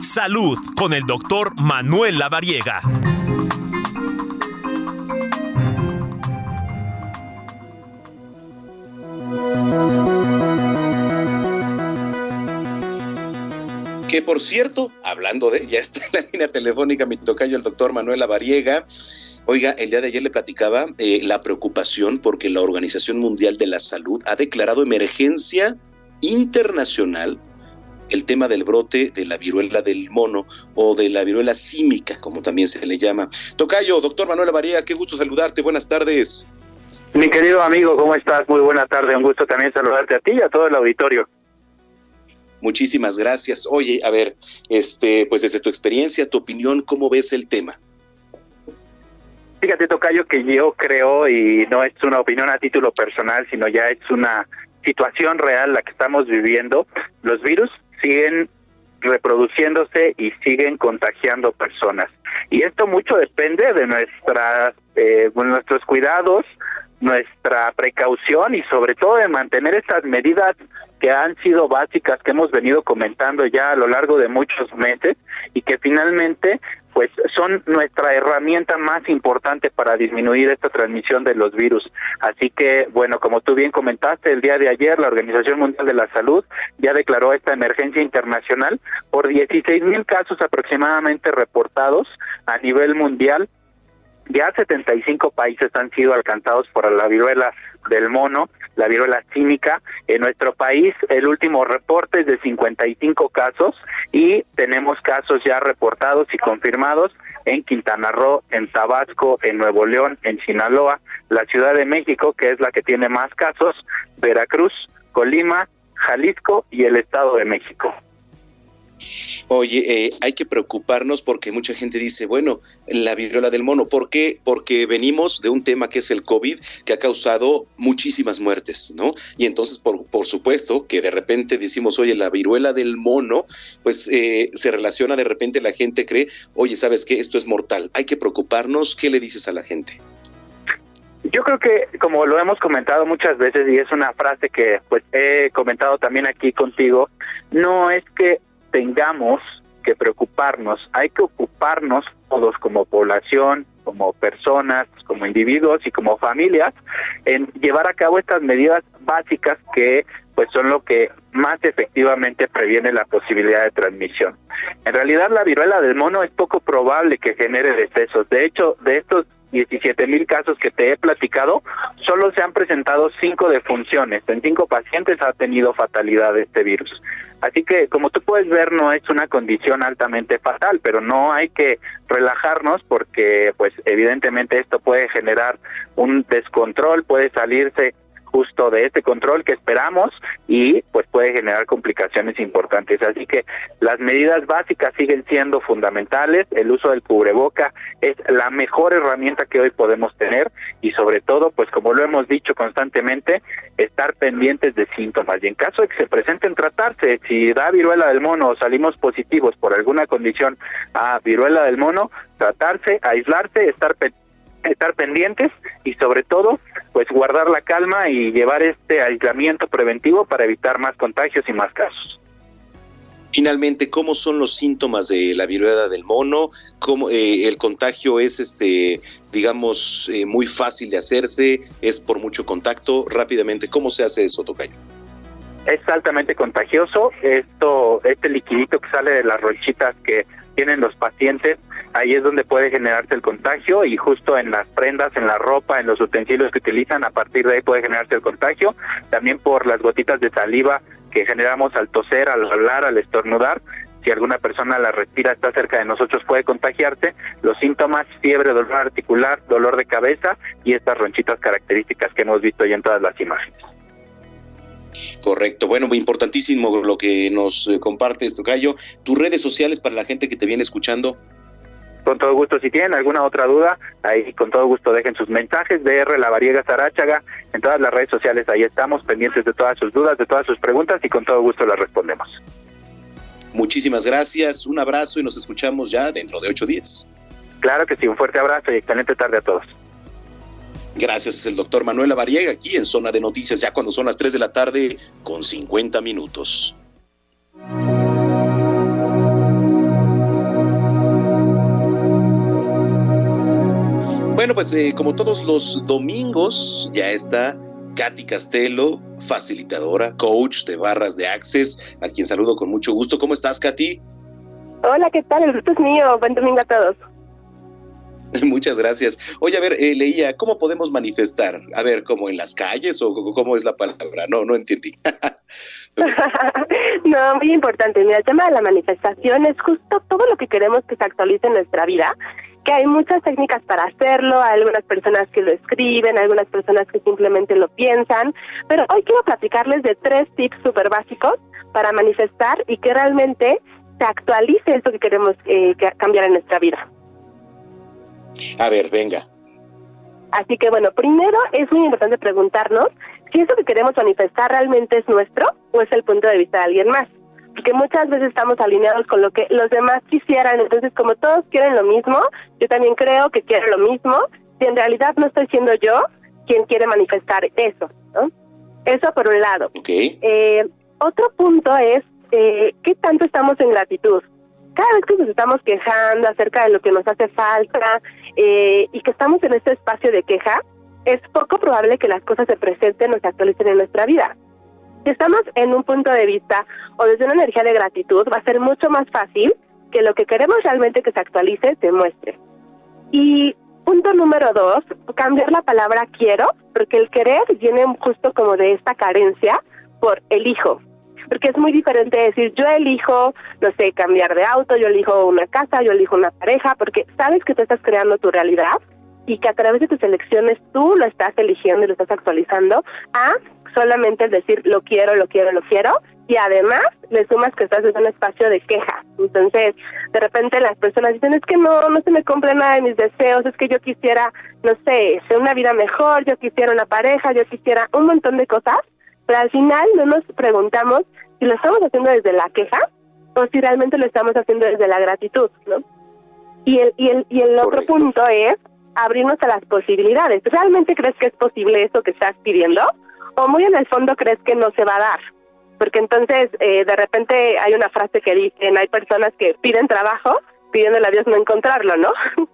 Salud con el doctor Manuel Lavariega. Que por cierto, hablando de, ya está en la línea telefónica mi tocayo, el doctor Manuel Lavariega. Oiga, el día de ayer le platicaba eh, la preocupación porque la Organización Mundial de la Salud ha declarado emergencia internacional el tema del brote de la viruela del mono o de la viruela símica, como también se le llama. Tocayo, doctor Manuel María, qué gusto saludarte, buenas tardes. Mi querido amigo, ¿cómo estás? Muy buena tarde, un gusto también saludarte a ti y a todo el auditorio. Muchísimas gracias. Oye, a ver, este, pues desde tu experiencia, tu opinión, ¿cómo ves el tema? Fíjate, Tocayo, que yo creo, y no es una opinión a título personal, sino ya es una situación real la que estamos viviendo. Los virus siguen reproduciéndose y siguen contagiando personas. Y esto mucho depende de nuestras, eh, nuestros cuidados, nuestra precaución y sobre todo de mantener estas medidas que han sido básicas, que hemos venido comentando ya a lo largo de muchos meses y que finalmente pues son nuestra herramienta más importante para disminuir esta transmisión de los virus. Así que, bueno, como tú bien comentaste, el día de ayer la Organización Mundial de la Salud ya declaró esta emergencia internacional por 16 mil casos aproximadamente reportados a nivel mundial ya 75 países han sido alcanzados por la viruela del mono, la viruela cínica. En nuestro país el último reporte es de 55 casos y tenemos casos ya reportados y confirmados en Quintana Roo, en Tabasco, en Nuevo León, en Sinaloa, la Ciudad de México, que es la que tiene más casos, Veracruz, Colima, Jalisco y el Estado de México. Oye, eh, hay que preocuparnos porque mucha gente dice, bueno, la viruela del mono, ¿por qué? Porque venimos de un tema que es el COVID, que ha causado muchísimas muertes, ¿no? Y entonces, por, por supuesto, que de repente decimos, oye, la viruela del mono, pues eh, se relaciona, de repente la gente cree, oye, ¿sabes qué? Esto es mortal, hay que preocuparnos, ¿qué le dices a la gente? Yo creo que, como lo hemos comentado muchas veces, y es una frase que pues he comentado también aquí contigo, no es que tengamos que preocuparnos, hay que ocuparnos todos como población, como personas, como individuos y como familias en llevar a cabo estas medidas básicas que pues son lo que más efectivamente previene la posibilidad de transmisión. En realidad la viruela del mono es poco probable que genere decesos. De hecho, de estos 17 mil casos que te he platicado, solo se han presentado cinco defunciones. En cinco pacientes ha tenido fatalidad este virus. Así que, como tú puedes ver, no es una condición altamente fatal, pero no hay que relajarnos porque, pues, evidentemente esto puede generar un descontrol, puede salirse justo de este control que esperamos y pues puede generar complicaciones importantes. Así que las medidas básicas siguen siendo fundamentales, el uso del cubreboca es la mejor herramienta que hoy podemos tener y sobre todo pues como lo hemos dicho constantemente, estar pendientes de síntomas y en caso de que se presenten tratarse, si da viruela del mono o salimos positivos por alguna condición a viruela del mono, tratarse, aislarse, estar pendientes estar pendientes y sobre todo pues guardar la calma y llevar este aislamiento preventivo para evitar más contagios y más casos. Finalmente, ¿cómo son los síntomas de la viruela del mono? ¿Cómo eh, el contagio es, este, digamos, eh, muy fácil de hacerse? ¿Es por mucho contacto? Rápidamente, ¿cómo se hace eso, Tocayo? Es altamente contagioso. Esto, este liquidito que sale de las ronchitas que tienen los pacientes, ahí es donde puede generarse el contagio y justo en las prendas, en la ropa, en los utensilios que utilizan, a partir de ahí puede generarse el contagio, también por las gotitas de saliva que generamos al toser, al hablar, al estornudar. Si alguna persona la respira, está cerca de nosotros, puede contagiarse. Los síntomas, fiebre, dolor articular, dolor de cabeza y estas ronchitas características que hemos visto ya en todas las imágenes. Correcto. Bueno, importantísimo lo que nos eh, compartes, Tocayo. Tus redes sociales para la gente que te viene escuchando. Con todo gusto, si tienen alguna otra duda, ahí con todo gusto dejen sus mensajes, DR La Variega Zaráchaga, en todas las redes sociales, ahí estamos, pendientes de todas sus dudas, de todas sus preguntas y con todo gusto las respondemos. Muchísimas gracias, un abrazo y nos escuchamos ya dentro de ocho días. Claro que sí, un fuerte abrazo y excelente tarde a todos. Gracias, es el doctor Manuel Variega aquí en Zona de Noticias, ya cuando son las 3 de la tarde con 50 minutos. Bueno, pues eh, como todos los domingos, ya está Katy Castelo, facilitadora, coach de barras de Access, a quien saludo con mucho gusto. ¿Cómo estás, Katy? Hola, ¿qué tal? El gusto es mío. Buen domingo a todos. Muchas gracias. Oye, a ver, eh, leía, ¿cómo podemos manifestar? A ver, ¿cómo en las calles o cómo es la palabra? No, no entendí. no, muy importante. Mira, el tema de la manifestación es justo todo lo que queremos que se actualice en nuestra vida, que hay muchas técnicas para hacerlo, hay algunas personas que lo escriben, algunas personas que simplemente lo piensan, pero hoy quiero platicarles de tres tips súper básicos para manifestar y que realmente se actualice esto que queremos eh, cambiar en nuestra vida. A ver, venga. Así que bueno, primero es muy importante preguntarnos si eso que queremos manifestar realmente es nuestro o es el punto de vista de alguien más. Porque muchas veces estamos alineados con lo que los demás quisieran, entonces como todos quieren lo mismo, yo también creo que quiero lo mismo, si en realidad no estoy siendo yo quien quiere manifestar eso, ¿no? Eso por un lado. Okay. Eh, Otro punto es eh, qué tanto estamos en gratitud. Cada vez que nos estamos quejando acerca de lo que nos hace falta eh, y que estamos en este espacio de queja, es poco probable que las cosas se presenten o se actualicen en nuestra vida. Si estamos en un punto de vista o desde una energía de gratitud, va a ser mucho más fácil que lo que queremos realmente que se actualice se muestre. Y punto número dos, cambiar la palabra quiero, porque el querer viene justo como de esta carencia por elijo. Porque es muy diferente decir yo elijo, no sé, cambiar de auto, yo elijo una casa, yo elijo una pareja, porque sabes que tú estás creando tu realidad y que a través de tus elecciones tú lo estás eligiendo y lo estás actualizando a solamente el decir lo quiero, lo quiero, lo quiero y además le sumas que estás en un espacio de queja. Entonces, de repente las personas dicen, es que no, no se me cumple nada de mis deseos, es que yo quisiera, no sé, una vida mejor, yo quisiera una pareja, yo quisiera un montón de cosas, pero al final no nos preguntamos si lo estamos haciendo desde la queja o si realmente lo estamos haciendo desde la gratitud, ¿no? Y el, y el, y el otro punto es abrirnos a las posibilidades. ¿Realmente crees que es posible eso que estás pidiendo? ¿O muy en el fondo crees que no se va a dar? porque entonces eh, de repente hay una frase que dicen, hay personas que piden trabajo pidiéndole a Dios no encontrarlo, ¿no?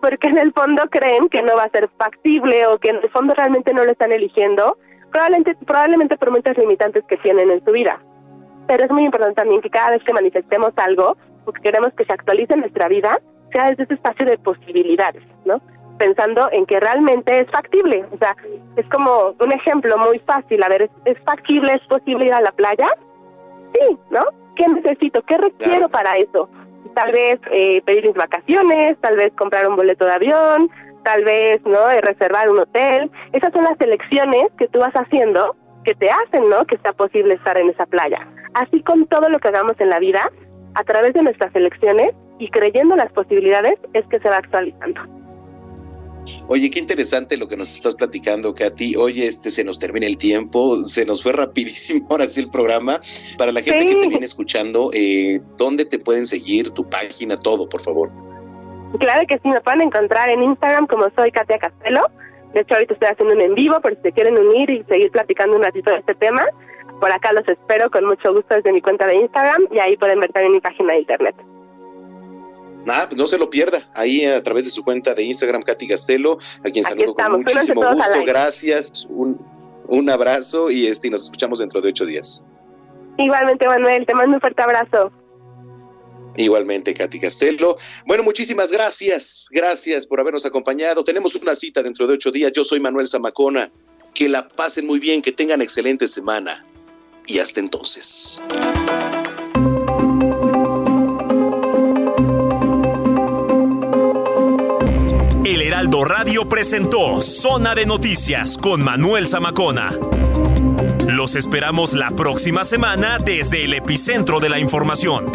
porque en el fondo creen que no va a ser factible o que en el fondo realmente no lo están eligiendo, probablemente, probablemente por muchas limitantes que tienen en su vida. Pero es muy importante también que cada vez que manifestemos algo, porque queremos que se actualice nuestra vida, sea desde ese espacio de posibilidades, ¿no? Pensando en que realmente es factible. O sea, es como un ejemplo muy fácil. A ver, ¿es, factible, es posible ir a la playa? Sí, ¿no? ¿Qué necesito? ¿Qué requiero para eso? Tal vez eh, pedir mis vacaciones, tal vez comprar un boleto de avión, tal vez, ¿no? Eh, reservar un hotel. Esas son las elecciones que tú vas haciendo que te hacen, ¿no? Que sea posible estar en esa playa. Así con todo lo que hagamos en la vida, a través de nuestras elecciones y creyendo las posibilidades, es que se va actualizando. Oye, qué interesante lo que nos estás platicando, Katy. Oye, este se nos termina el tiempo, se nos fue rapidísimo ahora sí el programa. Para la gente que te viene escuchando, eh, ¿dónde te pueden seguir? Tu página, todo, por favor. Claro que sí, me pueden encontrar en Instagram como soy Katia Castelo. De hecho, ahorita estoy haciendo un en vivo por si se quieren unir y seguir platicando un ratito de este tema. Por acá los espero con mucho gusto desde mi cuenta de Instagram y ahí pueden ver también mi página de internet. Pues no se lo pierda. Ahí a través de su cuenta de Instagram, Katy Castelo, a quien saludo con muchísimo gusto. Gracias, un, un abrazo y, este, y nos escuchamos dentro de ocho días. Igualmente, Manuel, te mando un fuerte abrazo. Igualmente, Katy Castelo. Bueno, muchísimas gracias. Gracias por habernos acompañado. Tenemos una cita dentro de ocho días. Yo soy Manuel Zamacona. Que la pasen muy bien, que tengan excelente semana. Y hasta entonces. Heraldo Radio presentó Zona de Noticias con Manuel Zamacona. Los esperamos la próxima semana desde el epicentro de la información.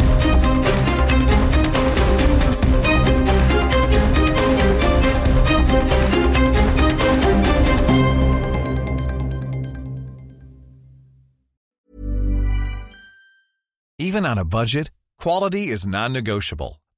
Even on a budget, quality is non-negotiable.